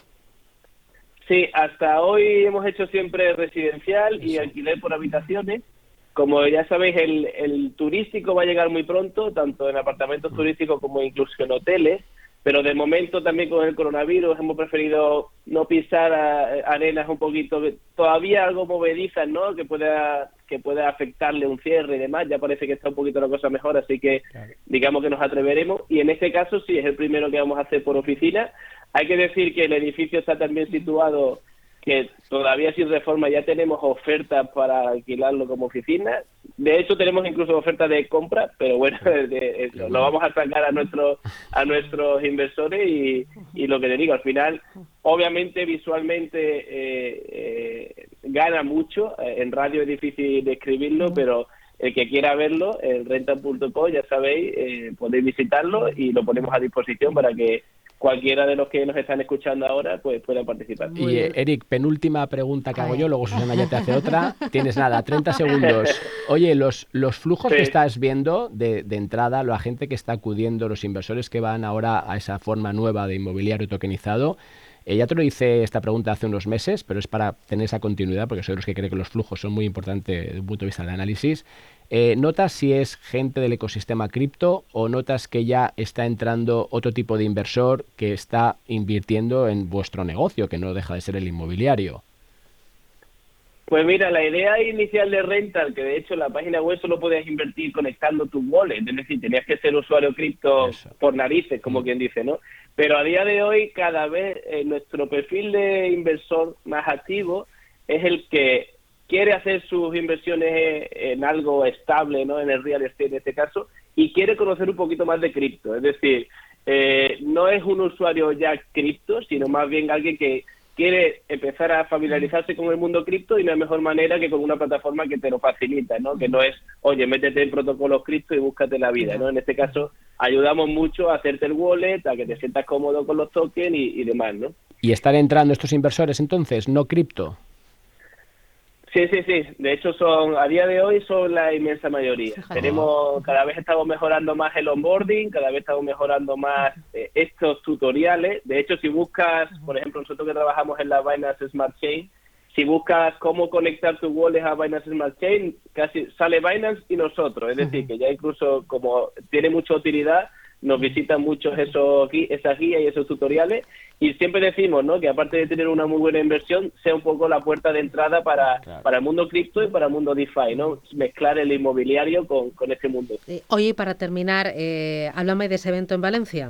Speaker 7: Sí, hasta hoy hemos hecho siempre residencial y alquiler por habitaciones. Como ya sabéis, el, el turístico va a llegar muy pronto, tanto en apartamentos turísticos como incluso en hoteles, pero de momento también con el coronavirus hemos preferido no pisar arenas un poquito, todavía algo movedizas, ¿no? Que pueda que pueda afectarle un cierre y demás. Ya parece que está un poquito la cosa mejor, así que digamos que nos atreveremos. Y en este caso sí es el primero que vamos a hacer por oficina. Hay que decir que el edificio está también situado que todavía sin reforma ya tenemos ofertas para alquilarlo como oficina. De hecho, tenemos incluso ofertas de compra, pero bueno, lo vamos a sacar a nuestros a nuestros inversores y, y, lo que te digo, al final, obviamente visualmente eh, eh, gana mucho. En radio es difícil describirlo, pero el que quiera verlo, en renta.com, ya sabéis, eh, podéis visitarlo y lo ponemos a disposición para que cualquiera de los que nos están escuchando ahora pues pueda participar.
Speaker 2: y eh, Eric, penúltima pregunta que hago yo, luego Susana ya te hace otra. Tienes nada, 30 segundos. Oye, los, los flujos que estás viendo de, de, entrada, la gente que está acudiendo, los inversores que van ahora a esa forma nueva de inmobiliario tokenizado, eh, ya te lo hice esta pregunta hace unos meses, pero es para tener esa continuidad, porque soy de los que creen que los flujos son muy importantes desde un punto de vista del análisis. Eh, ¿Notas si es gente del ecosistema cripto o notas que ya está entrando otro tipo de inversor que está invirtiendo en vuestro negocio, que no deja de ser el inmobiliario?
Speaker 7: Pues mira, la idea inicial de Rental, que de hecho en la página web solo podías invertir conectando tu wallet, es decir, tenías que ser usuario cripto por narices, como mm. quien dice, ¿no? Pero a día de hoy, cada vez eh, nuestro perfil de inversor más activo es el que quiere hacer sus inversiones en algo estable, ¿no? En el real estate en este caso, y quiere conocer un poquito más de cripto. Es decir, eh, no es un usuario ya cripto, sino más bien alguien que quiere empezar a familiarizarse con el mundo cripto y no hay mejor manera que con una plataforma que te lo facilita, ¿no? Que no es, oye, métete en protocolos cripto y búscate la vida, ¿no? En este caso, ayudamos mucho a hacerte el wallet, a que te sientas cómodo con los tokens y, demás, ¿no?
Speaker 2: ¿Y están entrando estos inversores entonces, no cripto?
Speaker 7: Sí, sí, sí. De hecho, son a día de hoy son la inmensa mayoría. Tenemos cada vez estamos mejorando más el onboarding, cada vez estamos mejorando más eh, estos tutoriales. De hecho, si buscas, por ejemplo, nosotros que trabajamos en la Binance Smart Chain, si buscas cómo conectar tu wallet a Binance Smart Chain, casi sale Binance y nosotros. Es decir, que ya incluso como tiene mucha utilidad, nos visitan muchos esos esas guías y esos tutoriales y siempre decimos ¿no? que aparte de tener una muy buena inversión sea un poco la puerta de entrada para, para el mundo cripto y para el mundo DeFi, ¿no? mezclar el inmobiliario con, con este mundo.
Speaker 1: Oye, para terminar, eh, háblame de ese evento en Valencia.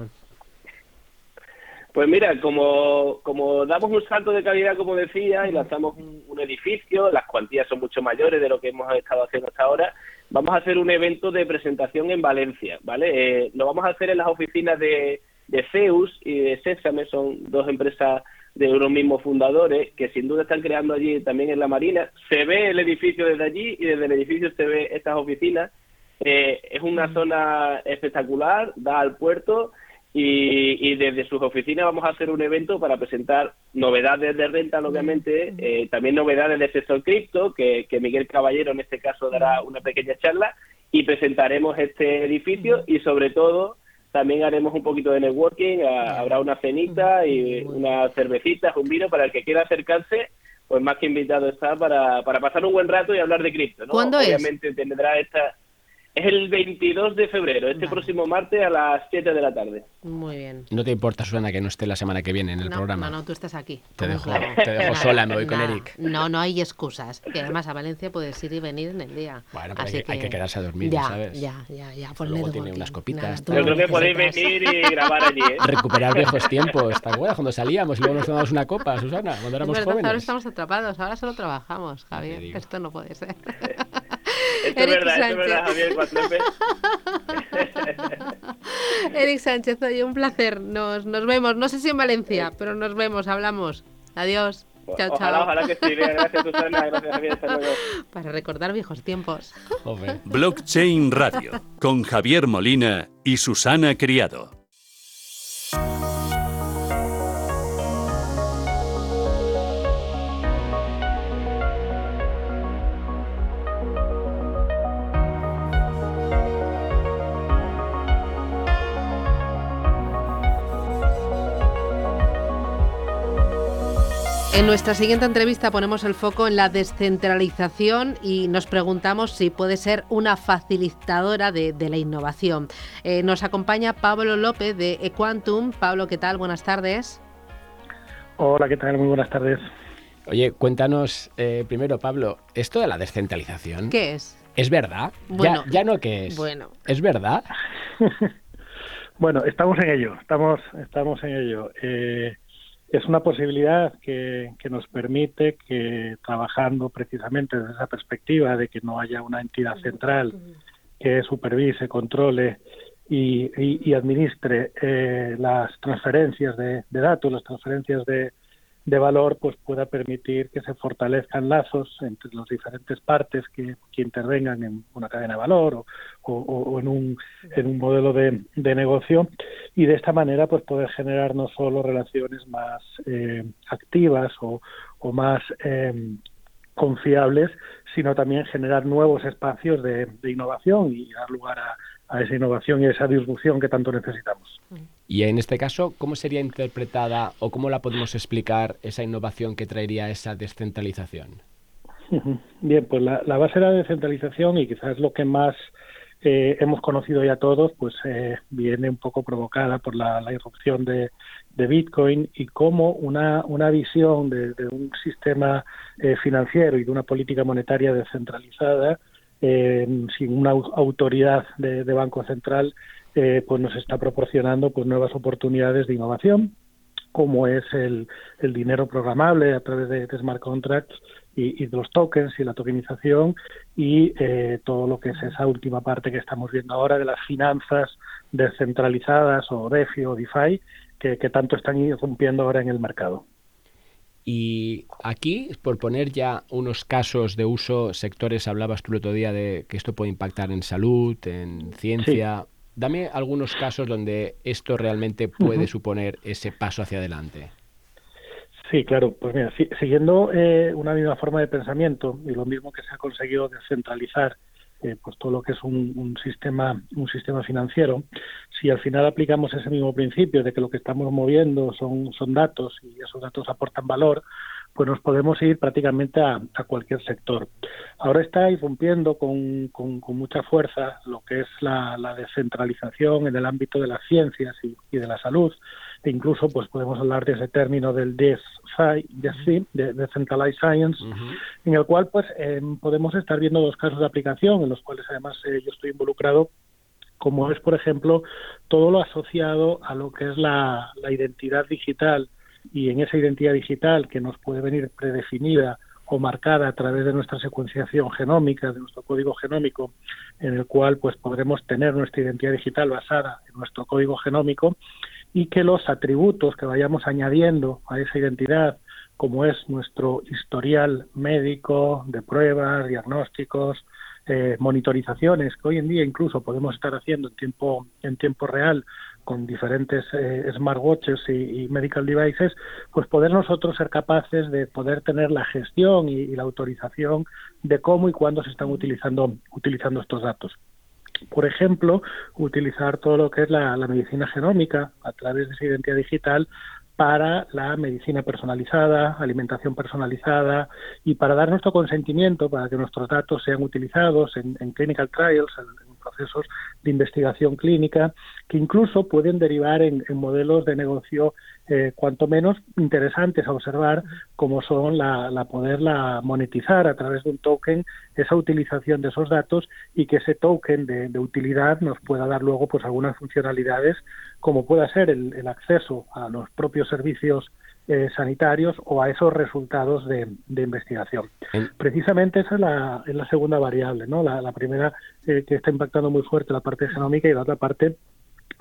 Speaker 7: Pues mira, como, como damos un salto de calidad, como decía, y lanzamos un, un, edificio, las cuantías son mucho mayores de lo que hemos estado haciendo hasta ahora, vamos a hacer un evento de presentación en Valencia, ¿vale? Eh, lo vamos a hacer en las oficinas de, de Zeus y de Sésame, son dos empresas de los mismos fundadores que sin duda están creando allí también en la Marina. Se ve el edificio desde allí y desde el edificio se ve estas oficinas. Eh, es una zona espectacular, da al puerto y, y, desde sus oficinas vamos a hacer un evento para presentar novedades de renta, obviamente, eh, también novedades del sector cripto, que, que, Miguel Caballero en este caso dará una pequeña charla y presentaremos este edificio y sobre todo también haremos un poquito de networking, a, habrá una cenita y unas cervecitas, un vino para el que quiera acercarse, pues más que invitado está para, para pasar un buen rato y hablar de cripto. ¿no?
Speaker 1: ¿Cuándo
Speaker 7: obviamente
Speaker 1: es?
Speaker 7: tendrá esta es el 22 de febrero, este vale. próximo martes a las 7 de la tarde.
Speaker 1: Muy bien.
Speaker 2: ¿No te importa, Susana, que no esté la semana que viene en el
Speaker 1: no,
Speaker 2: programa?
Speaker 1: No, no, tú estás aquí.
Speaker 2: Te dejo, te dejo sola, me voy con Eric.
Speaker 1: No, no hay excusas. Que además a Valencia puedes ir y venir en el día.
Speaker 2: Bueno, pero Así hay, que, hay que quedarse a dormir,
Speaker 1: ya,
Speaker 2: ¿sabes?
Speaker 1: Ya, ya, ya.
Speaker 2: Ponle Luego tiene unas copitas.
Speaker 7: Yo creo que podéis venir y grabar allí, ¿eh?
Speaker 2: Recuperar viejos tiempos. ¿Te acuerdas cuando salíamos y luego nos tomamos una copa, Susana? Cuando éramos
Speaker 1: es verdad,
Speaker 2: jóvenes.
Speaker 1: Ahora estamos atrapados, ahora solo trabajamos, Javier. Esto no puede ser.
Speaker 7: Esto es verdad, esto es verdad, Javier.
Speaker 1: Eric Sánchez, oye, un placer. Nos, nos vemos. No sé si en Valencia, pero nos vemos, hablamos. Adiós. Chao,
Speaker 7: ojalá,
Speaker 1: chao.
Speaker 7: Ojalá que sí. Gracias, Susana. Gracias, Javier. Hasta luego.
Speaker 1: Para recordar viejos tiempos.
Speaker 3: Blockchain Radio, con Javier Molina y Susana Criado.
Speaker 1: En nuestra siguiente entrevista ponemos el foco en la descentralización y nos preguntamos si puede ser una facilitadora de, de la innovación. Eh, nos acompaña Pablo López de Equantum. Pablo, ¿qué tal? Buenas tardes.
Speaker 8: Hola, ¿qué tal? Muy buenas tardes.
Speaker 2: Oye, cuéntanos eh, primero, Pablo, esto de la descentralización.
Speaker 1: ¿Qué es?
Speaker 2: ¿Es verdad?
Speaker 1: Bueno,
Speaker 2: ya, ya no qué es.
Speaker 1: Bueno.
Speaker 2: ¿Es verdad?
Speaker 8: bueno, estamos en ello, estamos, estamos en ello. Eh, es una posibilidad que, que, nos permite que trabajando precisamente desde esa perspectiva de que no haya una entidad central que supervise, controle y, y, y administre eh, las transferencias de, de, datos, las transferencias de, de, valor, pues pueda permitir que se fortalezcan lazos entre las diferentes partes que, que intervengan en una cadena de valor o, o, en, un, en un modelo de, de, negocio y de esta manera pues poder generar no solo relaciones más eh, activas o, o más eh, confiables, sino también generar nuevos espacios de, de innovación y dar lugar a, a, esa innovación y esa disrupción que tanto necesitamos.
Speaker 2: Y en este caso, ¿cómo sería interpretada o cómo la podemos explicar esa innovación que traería esa descentralización?
Speaker 8: Bien, pues la, base de la descentralización y quizás lo que más eh, hemos conocido ya todos, pues eh, viene un poco provocada por la, irrupción de, Bitcoin y cómo una, una visión de, un sistema eh, financiero y de una política monetaria descentralizada, sin una autoridad de Banco Central, eh, pues nos está proporcionando pues nuevas oportunidades de innovación como es el, el dinero programable a través de, smart contracts y, de los tokens y la tokenización y eh, todo lo que es esa última parte que estamos viendo ahora de las finanzas descentralizadas o DeFi o DeFi que, que tanto están irrumpiendo ahora en el mercado.
Speaker 2: Y aquí, por poner ya unos casos de uso, sectores, hablabas tú el otro día de que esto puede impactar en salud, en ciencia. Dame algunos casos donde esto realmente puede suponer ese paso hacia adelante.
Speaker 8: Sí, claro. Pues mira, siguiendo eh, una misma forma de pensamiento y lo mismo que se ha conseguido descentralizar eh, pues todo lo que es un, un, sistema un sistema financiero si al final aplicamos ese mismo principio de que lo que estamos moviendo son son datos y esos datos aportan valor pues nos podemos ir prácticamente a, cualquier sector. Ahora está irrumpiendo con, con, mucha fuerza lo que es la, descentralización en el ámbito de las ciencias y, de la salud, e incluso pues podemos hablar de ese término del DSI, de Decentralized Science, en el cual pues em, podemos estar viendo dos casos de aplicación, en los cuales además eh, yo estoy involucrado como es, por ejemplo, todo lo asociado a lo que es la identidad digital y en esa identidad digital que nos puede venir predefinida o marcada a través de nuestra secuenciación genómica, de nuestro código genómico, en el cual pues podremos tener nuestra identidad digital basada en nuestro código genómico y que los atributos que vayamos añadiendo a esa identidad, como es nuestro historial médico de pruebas, diagnósticos, eh, monitorizaciones que hoy en día incluso podemos estar haciendo en tiempo en tiempo real con diferentes eh, smartwatches y, medical devices, pues poder nosotros ser capaces de poder tener la gestión y, la autorización de cómo y cuándo se están utilizando, utilizando estos datos. Por ejemplo, utilizar todo lo que es la, medicina genómica a través de esa identidad digital para la medicina personalizada, alimentación personalizada y para dar nuestro consentimiento para que nuestros datos sean utilizados en, clinical trials, en, procesos de investigación clínica que incluso pueden derivar en, modelos de negocio eh, cuanto menos interesantes a observar, como son la, la, monetizar a través de un token, esa utilización de esos datos y que ese token de, utilidad nos pueda dar luego pues algunas funcionalidades, como pueda ser el acceso a los propios servicios eh, sanitarios o a esos resultados de, investigación. Precisamente esa es la, es la, segunda variable, ¿no? La, primera eh, que está impactando muy fuerte la parte genómica y la otra parte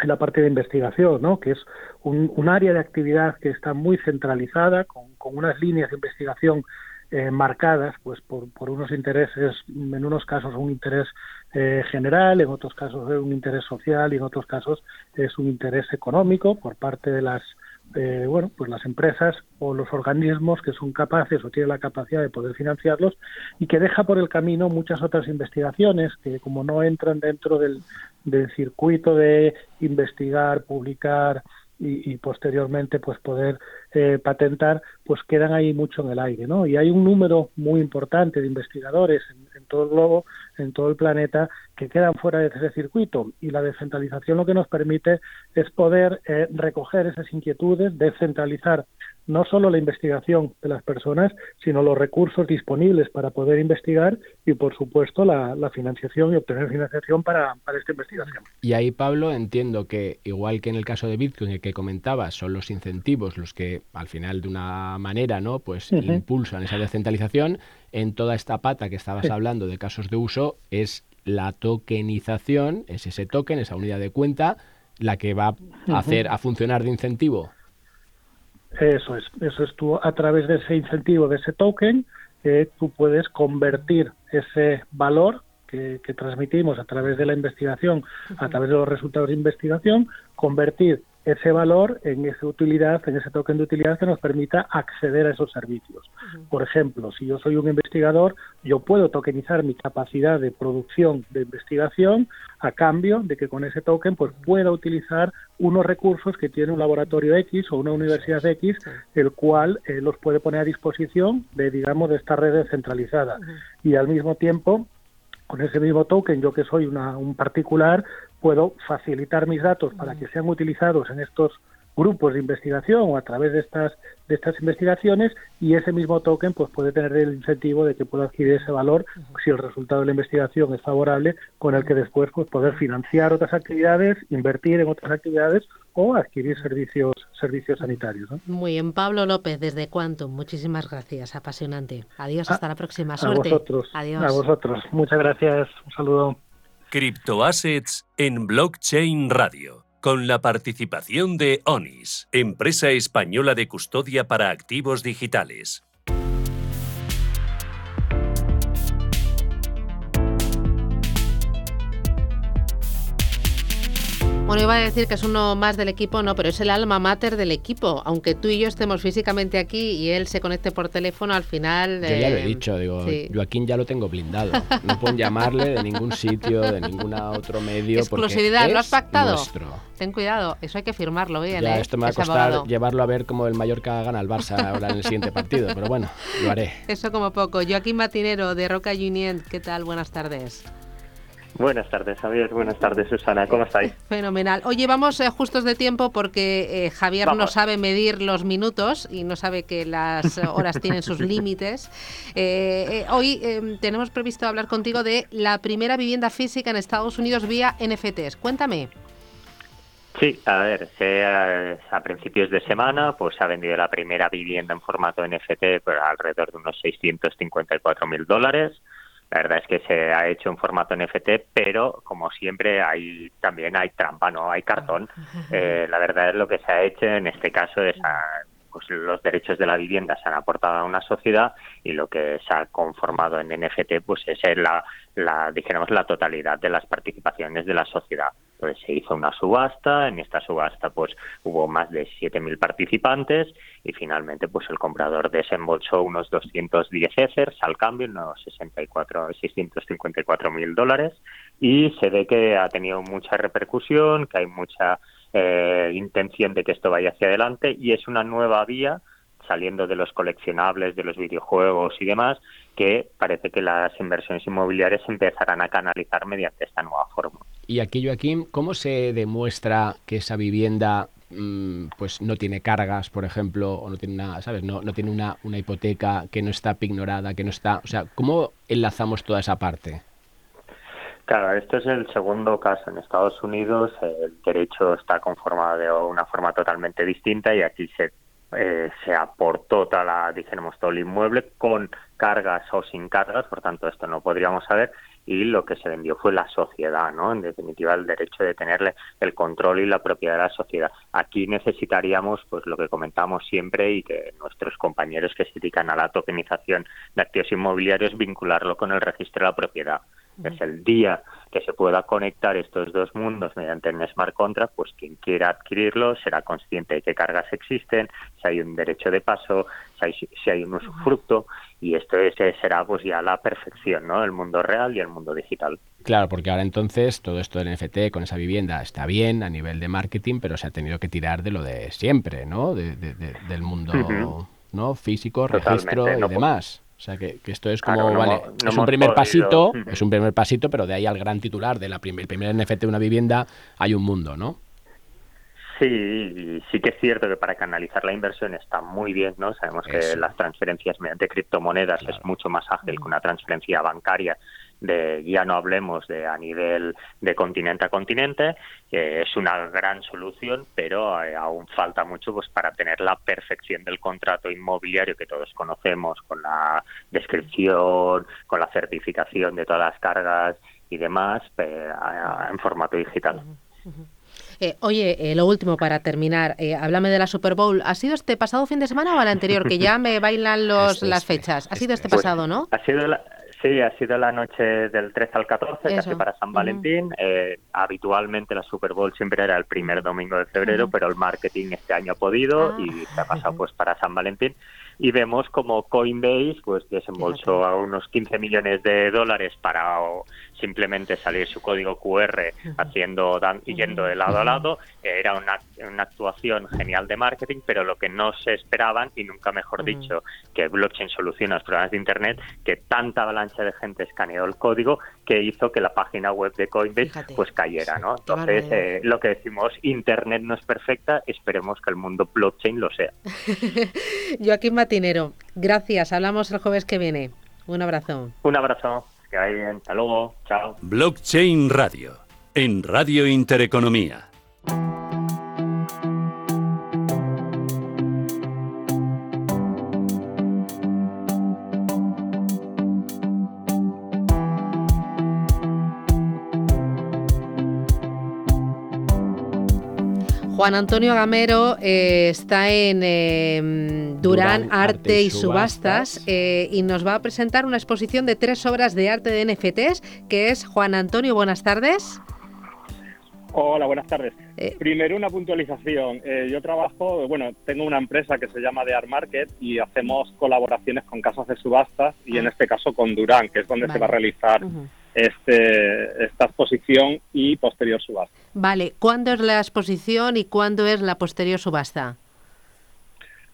Speaker 8: es la parte de investigación, ¿no? que es un, área de actividad que está muy centralizada, con, unas líneas de investigación eh, marcadas pues por, por, unos intereses, en unos casos un interés general, en otros casos es un interés social y en otros casos es un interés económico por parte de las eh, bueno, pues las empresas o los organismos que son capaces o tienen la capacidad de poder financiarlos y que deja por el camino muchas otras investigaciones que como no entran dentro del, del circuito de investigar, publicar y, posteriormente pues poder eh, patentar pues quedan ahí mucho en el aire no y hay un número muy importante de investigadores en, todo el globo en todo el planeta que quedan fuera de ese circuito. Y la descentralización lo que nos permite es poder eh, recoger esas inquietudes descentralizar no solo la investigación de las personas, sino los recursos disponibles para poder investigar y, por supuesto, la, financiación y obtener financiación para, esta investigación.
Speaker 2: Y ahí, Pablo, entiendo que, igual que en el caso de Bitcoin, el que comentabas, son los incentivos los que, al final, de una manera, ¿no? pues impulsan esa descentralización. En toda esta pata que estabas hablando de casos de uso, es la tokenización, es ese token, esa unidad de cuenta, la que va a hacer a funcionar de incentivo.
Speaker 8: Eso es, eso es tú a través de ese incentivo, de ese token, eh, tú puedes convertir ese valor que, que, transmitimos a través de la investigación, a través de los resultados de investigación, convertir ese valor en esa utilidad, en ese token de utilidad que nos permita acceder a esos servicios. Por ejemplo, si yo soy un investigador, yo puedo tokenizar mi capacidad de producción de investigación a cambio de que con ese token pues pueda utilizar unos recursos que tiene un laboratorio X o una universidad X, el cual eh, los puede poner a disposición de digamos de esta red descentralizada. Y al mismo tiempo con ese mismo token, yo que soy una, un particular, puedo facilitar mis datos para que sean utilizados en estos grupos de investigación o a través de estas de estas investigaciones y ese mismo token pues puede tener el incentivo de que pueda adquirir ese valor si el resultado de la investigación es favorable con el que después pues poder financiar otras actividades, invertir en otras actividades o adquirir servicios servicios sanitarios.
Speaker 1: Muy bien, Pablo López desde Quantum, muchísimas gracias, apasionante. Adiós, hasta la próxima. Suerte.
Speaker 8: A vosotros.
Speaker 1: Adiós.
Speaker 8: A vosotros. Muchas gracias. Un saludo.
Speaker 3: Criptoassets en Blockchain Radio con la participación de ONIS, empresa española de custodia para activos digitales.
Speaker 1: Bueno, iba a decir que es uno más del equipo, no, pero es el alma mater del equipo. Aunque tú y yo estemos físicamente aquí y él se conecte por teléfono, al final.
Speaker 2: Yo ya lo he dicho, digo, Joaquín ya lo tengo blindado. No pueden llamarle de ningún sitio, de ningún otro medio.
Speaker 1: Exclusividad, ¿lo has pactado?
Speaker 2: Nuestro.
Speaker 1: Ten cuidado, eso hay que firmarlo bien.
Speaker 2: Ya,
Speaker 1: ¿eh?
Speaker 2: esto me va a costar llevarlo a ver cómo el Mallorca gana al Barça ahora en el siguiente partido, pero bueno, lo haré.
Speaker 1: Eso como poco. Joaquín Matinero, de Roca Union, ¿qué tal? Buenas tardes.
Speaker 9: Buenas tardes, Javier. Buenas tardes, Susana. ¿Cómo estáis?
Speaker 1: Fenomenal. Oye, vamos eh, justos de tiempo porque eh, Javier no sabe medir los minutos y no sabe que las horas tienen sus límites. Eh, hoy em, tenemos previsto hablar contigo de la primera vivienda física en Estados Unidos vía NFTs. Cuéntame.
Speaker 9: Sí, a ver, a principios de semana pues se ha vendido la primera vivienda en formato NFT por alrededor de unos 654 mil dólares. La verdad es que se ha hecho en formato NFT, pero como siempre hay también hay trampa, no hay cartón. Eh, la verdad es lo que se ha hecho en este caso es pues los derechos de la vivienda se han aportado a una sociedad y lo que se ha conformado en NFT pues es la, la dijéramos la totalidad de las participaciones de la sociedad. Pues se hizo una subasta, en esta subasta pues hubo más de 7.000 participantes y finalmente pues el comprador desembolsó unos 210 Ethers al cambio, unos 64, 654.000 dólares y se ve que ha tenido mucha repercusión, que hay mucha eh, intención de que esto vaya hacia adelante y es una nueva vía saliendo de los coleccionables, de los videojuegos y demás, que parece que las inversiones inmobiliarias empezarán a canalizar mediante esta nueva forma.
Speaker 2: Y aquí, Joaquín, ¿cómo se demuestra que esa vivienda mm, pues no tiene cargas, por ejemplo, o no tiene una, ¿sabes? No, no tiene una, una hipoteca que no está pignorada, que no está... O sea, ¿cómo enlazamos toda esa parte?
Speaker 9: Claro, esto es el segundo caso. En Estados Unidos el derecho está conformado de una forma totalmente distinta y aquí se eh, se aportó toda la, dijéramos, todo el inmueble con cargas o sin cargas, por tanto esto no podríamos saber, y lo que se vendió fue la sociedad, ¿no? En definitiva, el derecho de tenerle el control y la propiedad de la sociedad. Aquí necesitaríamos, pues lo que comentamos siempre y que nuestros compañeros que se dedican a la tokenización de activos inmobiliarios, vincularlo con el registro de la propiedad. Es el día que se pueda conectar estos dos mundos mediante un smart contract, pues quien quiera adquirirlo será consciente de qué cargas existen, si hay un derecho de paso, si hay, si hay un usufructo, y esto será pues ya la perfección, ¿no? El mundo real y el mundo digital.
Speaker 2: Claro, porque ahora entonces todo esto del NFT con esa vivienda está bien a nivel de marketing, pero se ha tenido que tirar de lo de siempre, ¿no? del mundo ¿no? físico, registro y demás. O sea, que, esto es como, vale, es un primer pasito, es un primer pasito, pero de ahí al gran titular de la primer, el primer NFT de una vivienda hay un mundo, ¿no?
Speaker 9: Sí, sí que es cierto que para canalizar la inversión está muy bien, ¿no? Sabemos que las transferencias mediante criptomonedas es mucho más ágil que una transferencia bancaria de ya no hablemos de a nivel de continente a continente, es una gran solución, pero eh, aún falta mucho pues para tener la perfección del contrato inmobiliario que todos conocemos, con la descripción, con la certificación de todas las cargas y demás, en formato digital.
Speaker 1: Eh, oye, eh, lo último para terminar, eh, háblame de la Super Bowl. ¿Ha sido este pasado fin de semana o el anterior? Que ya me bailan los, este, las fechas. Ha sido este, este pasado, ¿no?
Speaker 9: Ha sido la, Sí, ha sido la noche del 13 al 14, casi para San Valentín. Eh, habitualmente la Super Bowl siempre era el primer domingo de febrero, pero el marketing este año ha podido ah. y se ha pasado pues para San Valentín y vemos como Coinbase pues desembolsó a unos 15 millones de dólares para simplemente salir su código QR haciendo y yendo de lado a lado. Era una, una, actuación genial de marketing pero lo que no se esperaban y nunca mejor dicho que blockchain soluciona los problemas de internet que tanta avalancha de gente escaneó el código que hizo que la página web de Coinbase pues cayera, ¿no? Entonces, eh, lo que decimos, Internet no es perfecta, esperemos que el mundo blockchain lo sea.
Speaker 1: Joaquín Matinero, gracias, hablamos el jueves que viene. Un abrazo.
Speaker 9: Un abrazo, que vaya bien, hasta luego, chao.
Speaker 3: Blockchain Radio, en Radio Intereconomía.
Speaker 1: Juan Antonio Gamero eh, está en em, Durán, Arte, y Subastas, eh, y nos va a presentar una exposición de tres obras de arte de NFTs, que es Juan Antonio, buenas tardes.
Speaker 10: Hola, buenas tardes. Eh, Primero una puntualización. yo trabajo, bueno, tengo una empresa que se llama The Art Market y hacemos colaboraciones con casas de subastas y en ah. este caso con Durán, que es donde se va a realizar este, esta exposición y posterior subasta.
Speaker 1: Vale, ¿cuándo es la exposición y cuándo es la posterior subasta?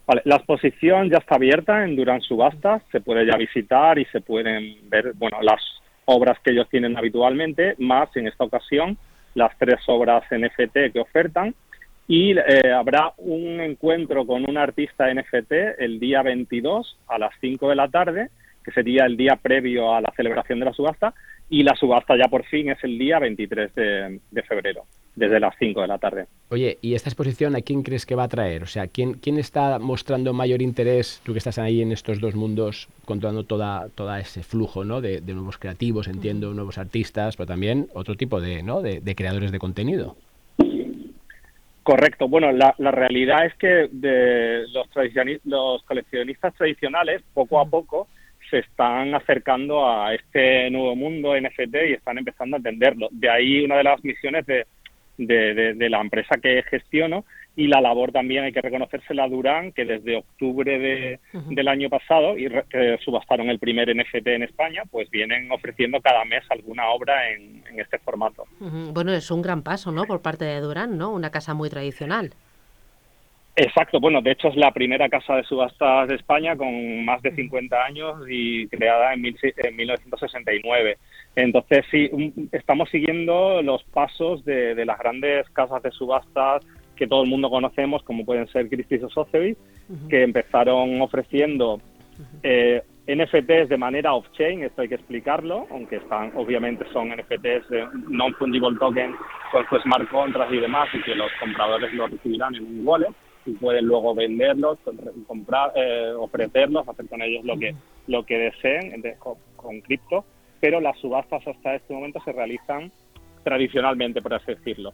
Speaker 10: Vale, la exposición ya está abierta en Durán Subastas, se puede ya visitar y se pueden ver bueno, las obras que ellos tienen habitualmente, más en esta ocasión las tres obras NFT que ofertan y eh, habrá un encuentro con un artista NFT el día 22 a las 5 de la tarde, que sería el día previo a la celebración de la subasta, y la subasta ya por fin es el día 23 de, febrero, desde las 5 de la tarde.
Speaker 2: Oye, ¿y esta exposición a quién crees que va a traer? O sea, ¿quién, quién está mostrando mayor interés, tú que estás ahí en estos dos mundos, controlando toda, toda ese flujo ¿no? de, nuevos creativos, entiendo, nuevos artistas, pero también otro tipo de, ¿no? de, creadores de contenido?
Speaker 10: Correcto. Bueno, la, la realidad es que de los, los coleccionistas tradicionales, poco a poco, se están acercando a este nuevo mundo NFT y están empezando a entenderlo. De ahí una de las misiones de, de, la empresa que gestiono y la labor también hay que reconocerse la Durán, que desde octubre de, del año pasado, y que subastaron el primer NFT en España, pues vienen ofreciendo cada mes alguna obra en, en este formato.
Speaker 1: Bueno, es un gran paso, ¿no? Por parte de Durán, ¿no? Una casa muy tradicional.
Speaker 10: Exacto, bueno, de hecho es la primera casa de subastas de España con más de 50 años y creada en, 1969. Entonces sí, estamos siguiendo los pasos de, las grandes casas de subastas que todo el mundo conocemos, como pueden ser Christie's o Sotheby's, que empezaron ofreciendo eh, NFTs de manera off-chain, esto hay que explicarlo, aunque están, obviamente son NFTs de non-fungible token con su smart contracts y demás, y que los compradores lo recibirán en un wallet y pueden luego venderlos, comprar, eh, ofrecerlos, hacer con ellos lo que lo que deseen con, cripto, pero las subastas hasta este momento se realizan tradicionalmente, por así decirlo.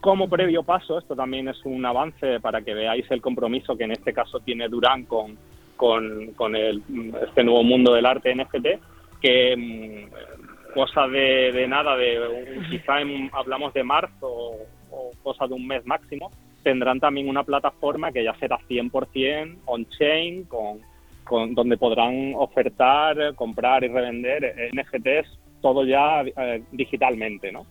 Speaker 10: Como previo paso, esto también es un avance para que veáis el compromiso que en este caso tiene Durán con, con, el, este nuevo mundo del arte NFT, que mm, cosa de, nada, de quizá hablamos de marzo o, o cosa de un mes máximo, tendrán también una plataforma que ya será 100% on-chain, con, con, donde podrán ofertar, comprar y revender NFTs todo ya eh, digitalmente, ¿no?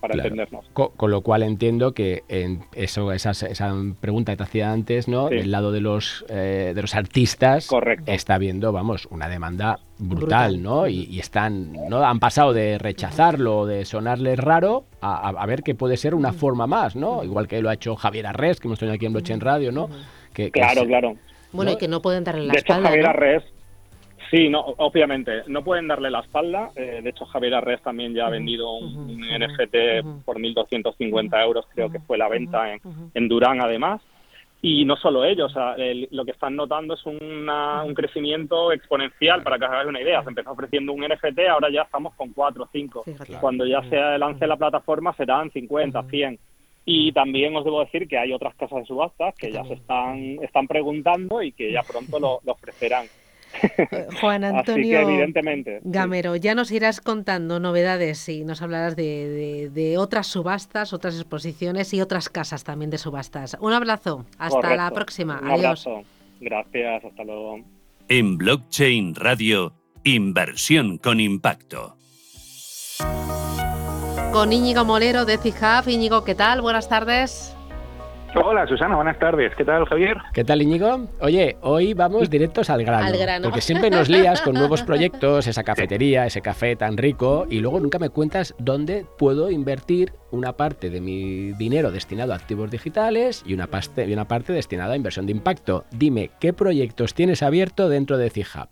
Speaker 10: Para, entendernos.
Speaker 2: Con, lo cual entiendo que en eso, esa, esa pregunta que te hacía antes, ¿no? Del lado de los eh, de los artistas está habiendo, vamos, una demanda brutal, ¿no? Y, están, ¿no? Han pasado de rechazarlo, de sonarles raro, a, ver que puede ser una forma más, ¿no? Igual que lo ha hecho Javier Arres, que hemos tenido aquí en Bloche en Radio, ¿no?
Speaker 10: Que, claro, claro.
Speaker 1: Bueno, y que no pueden darle la
Speaker 10: de
Speaker 1: espalda.
Speaker 10: Hecho, Javier Arres Sí, no, obviamente, no pueden darle la espalda. Eh, de hecho, Javier Arres también ya ha vendido un, NFT por 1.250 euros, creo que fue la venta en, Durán, además. Y no solo ellos, lo que están notando es un crecimiento exponencial, para que os hagáis una idea. Se empezó ofreciendo un NFT, ahora ya estamos con 4 o 5. Cuando ya se lance la plataforma serán 50, 100. Y también os debo decir que hay otras casas de subastas que ya se están, están preguntando y que ya pronto lo ofrecerán.
Speaker 1: Juan Antonio
Speaker 10: evidentemente,
Speaker 1: Gamero, ya nos irás contando novedades y nos hablarás de, otras subastas, otras exposiciones y otras casas también de subastas. Un abrazo, hasta la próxima. Adiós.
Speaker 10: Gracias, hasta luego.
Speaker 3: En Blockchain Radio, inversión con impacto.
Speaker 1: Con Íñigo Molero de CIJAF. Íñigo, ¿qué tal? Buenas tardes.
Speaker 11: Hola Susana, buenas tardes. ¿Qué tal Javier?
Speaker 2: ¿Qué tal Íñigo? Oye, hoy vamos directos al grano,
Speaker 1: Al grano.
Speaker 2: Porque siempre nos lías con nuevos proyectos, esa cafetería, ese café tan rico, y luego nunca me cuentas dónde puedo invertir una parte de mi dinero destinado a activos digitales y una parte, y una parte destinada a inversión de impacto. Dime, ¿qué proyectos tienes abierto dentro de CIHub?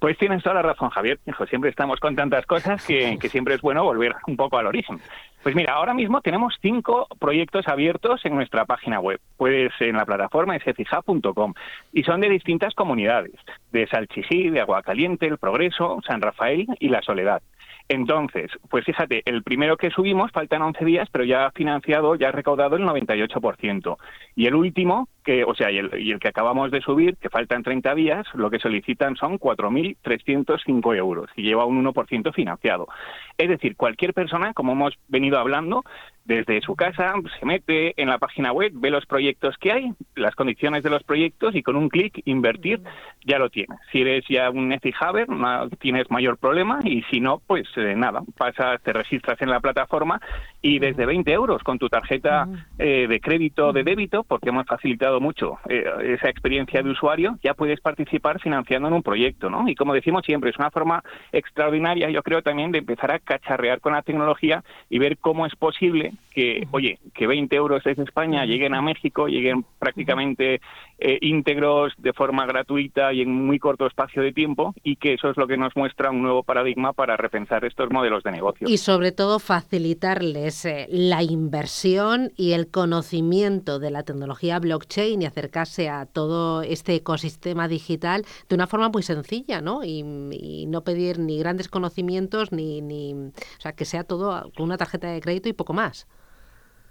Speaker 11: Pues tienes toda la razón, Javier. Hijo, siempre estamos con tantas cosas que, que siempre es bueno volver un poco al origen. Pues mira, ahora mismo tenemos cinco proyectos abiertos en nuestra página web, pues en la plataforma sfija.com y son de distintas comunidades, de Salchijí, de Aguacaliente, El Progreso, San Rafael y La Soledad. Entonces, pues fíjate, el primero que subimos faltan 11 días, pero ya ha financiado, ya ha recaudado el 98%. Y el último, que, o sea, y el, y el que acabamos de subir, que faltan 30 días, lo que solicitan son 4.305 euros y lleva un 1% financiado. Es decir, cualquier persona, como hemos venido hablando, desde su casa se mete en la página web, ve los proyectos que hay, las condiciones de los proyectos y con un clic invertir ya lo tienes. Si eres ya un Ethihaber, no tienes mayor problema y si no, pues eh, nada, pasas, te registras en la plataforma y desde 20 euros con tu tarjeta eh, de crédito o de débito, porque hemos facilitado mucho eh, esa experiencia de usuario, ya puedes participar financiando en un proyecto, ¿no? Y como decimos siempre, es una forma extraordinaria, yo creo también, de empezar a cacharrear con la tecnología y ver cómo es posible que, oye, que 20 euros desde España lleguen a México, lleguen prácticamente eh, íntegros de forma gratuita y en muy corto espacio de tiempo y que eso es lo que nos muestra un nuevo paradigma para repensar estos modelos de negocio.
Speaker 1: Y sobre todo facilitarles eh, la inversión y el conocimiento de la tecnología blockchain y acercarse a todo este ecosistema digital de una forma muy sencilla, ¿no? Y, y no pedir ni grandes conocimientos ni, ni, o sea, que sea todo con una tarjeta de crédito y poco más.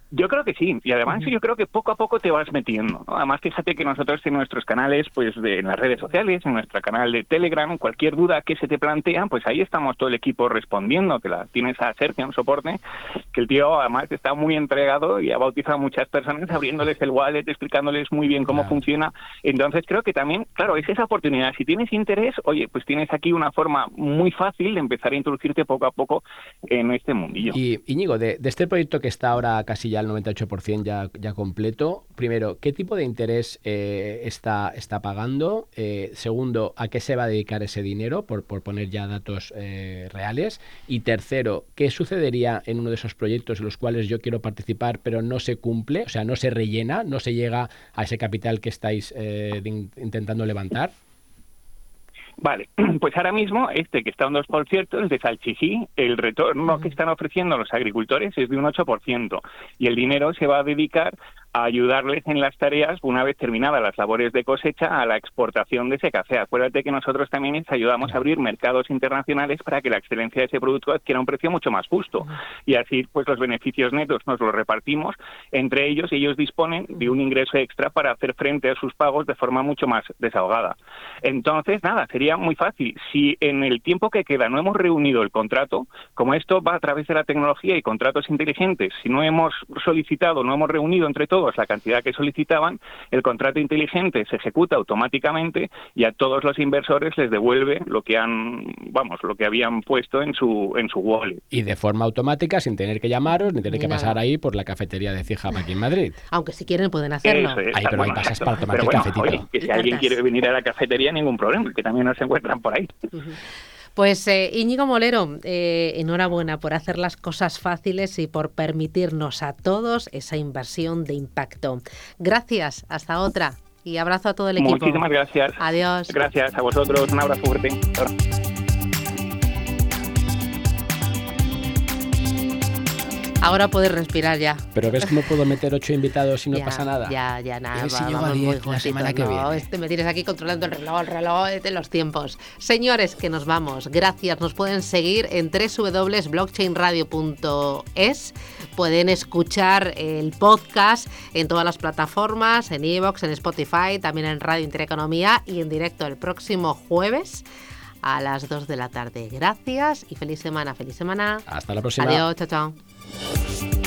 Speaker 11: Yo creo que sí, y además yo creo que poco a poco te vas metiendo. ¿no? Además, fíjate que nosotros en nuestros canales, pues de, en las redes sociales, en nuestro canal de Telegram, cualquier duda que se te plantea, pues ahí estamos todo el equipo respondiendo, que la tienes a Sergio en soporte, que el tío además está muy entregado y ha bautizado a muchas personas abriéndoles el wallet, explicándoles muy bien cómo funciona. Entonces creo que también, claro, es esa oportunidad. Si tienes interés, oye, pues tienes aquí una forma muy fácil de empezar a introducirte poco a poco en este mundillo.
Speaker 2: Y Íñigo, de, de este proyecto que está ahora casi ya al 98% ya, ya completo, primero, ¿qué tipo de interés eh, está, está pagando? Eh, segundo, ¿a qué se va a dedicar ese dinero? Por, por poner ya datos eh, reales. Y tercero, ¿qué sucedería en uno de esos proyectos en los cuales yo quiero participar pero no se cumple? O sea, no se rellena, no se llega a ese capital que estáis intentando levantar.
Speaker 11: Vale, pues ahora mismo este que está un 2%, el de Salchijí, el retorno que están ofreciendo los agricultores es de un 8% y el dinero se va a dedicar a ayudarles en las tareas una vez terminadas las labores de cosecha a la exportación de ese café. Acuérdate que nosotros también les ayudamos a abrir mercados internacionales para que la excelencia de ese producto adquiera un precio mucho más justo y así pues los beneficios netos nos los repartimos entre ellos y ellos disponen de un ingreso extra para hacer frente a sus pagos de forma mucho más desahogada. Entonces, nada, sería muy fácil. Si en el tiempo que queda no hemos reunido el contrato, como esto va a través de la tecnología y contratos inteligentes, si no hemos solicitado, no hemos reunido entre todos la cantidad que solicitaban, el contrato inteligente se ejecuta automáticamente y a todos los inversores les devuelve lo que han, vamos, lo que habían puesto en su en su wallet.
Speaker 2: Y de forma automática, sin tener que llamaros, ni tener que
Speaker 1: nada.
Speaker 2: pasar ahí por la cafetería de Cijab aquí en Madrid.
Speaker 1: Aunque si quieren pueden hacerlo.
Speaker 11: Eso es,
Speaker 2: Ahí, pero ahí pasas para
Speaker 11: bueno,
Speaker 2: cafetito.
Speaker 11: oye, que si alguien quiere venir a la cafetería, ningún problema, que también nos encuentran por ahí.
Speaker 1: Pues eh, Íñigo Molero, eh, enhorabuena por hacer las cosas fáciles y por permitirnos a todos esa inversión de impacto. Gracias, hasta otra. Y abrazo a todo el equipo.
Speaker 11: Muchísimas gracias.
Speaker 1: Adiós.
Speaker 11: Gracias a vosotros, un abrazo fuerte. Ahora.
Speaker 1: Puedes respirar ya.
Speaker 2: Pero ves cómo puedo meter ocho invitados y no
Speaker 1: Ya,
Speaker 2: pasa nada.
Speaker 1: Ya, ya, nada.
Speaker 2: ver si
Speaker 1: va-
Speaker 2: llego a
Speaker 1: vamos
Speaker 2: 10
Speaker 1: muy
Speaker 2: la semana que
Speaker 1: no,
Speaker 2: viene.
Speaker 1: este me tienes aquí controlando el reloj, el reloj de los tiempos. Señores, que nos vamos. Gracias. Nos pueden seguir en www.blockchainradio.es. Pueden escuchar el podcast en todas las plataformas, en iVoox, en Spotify, también en Radio Intereconomía y en directo el próximo jueves a las 2 de la tarde. Gracias y feliz semana. Feliz semana.
Speaker 2: Hasta la próxima.
Speaker 1: Adiós, chao, chao. Thank you.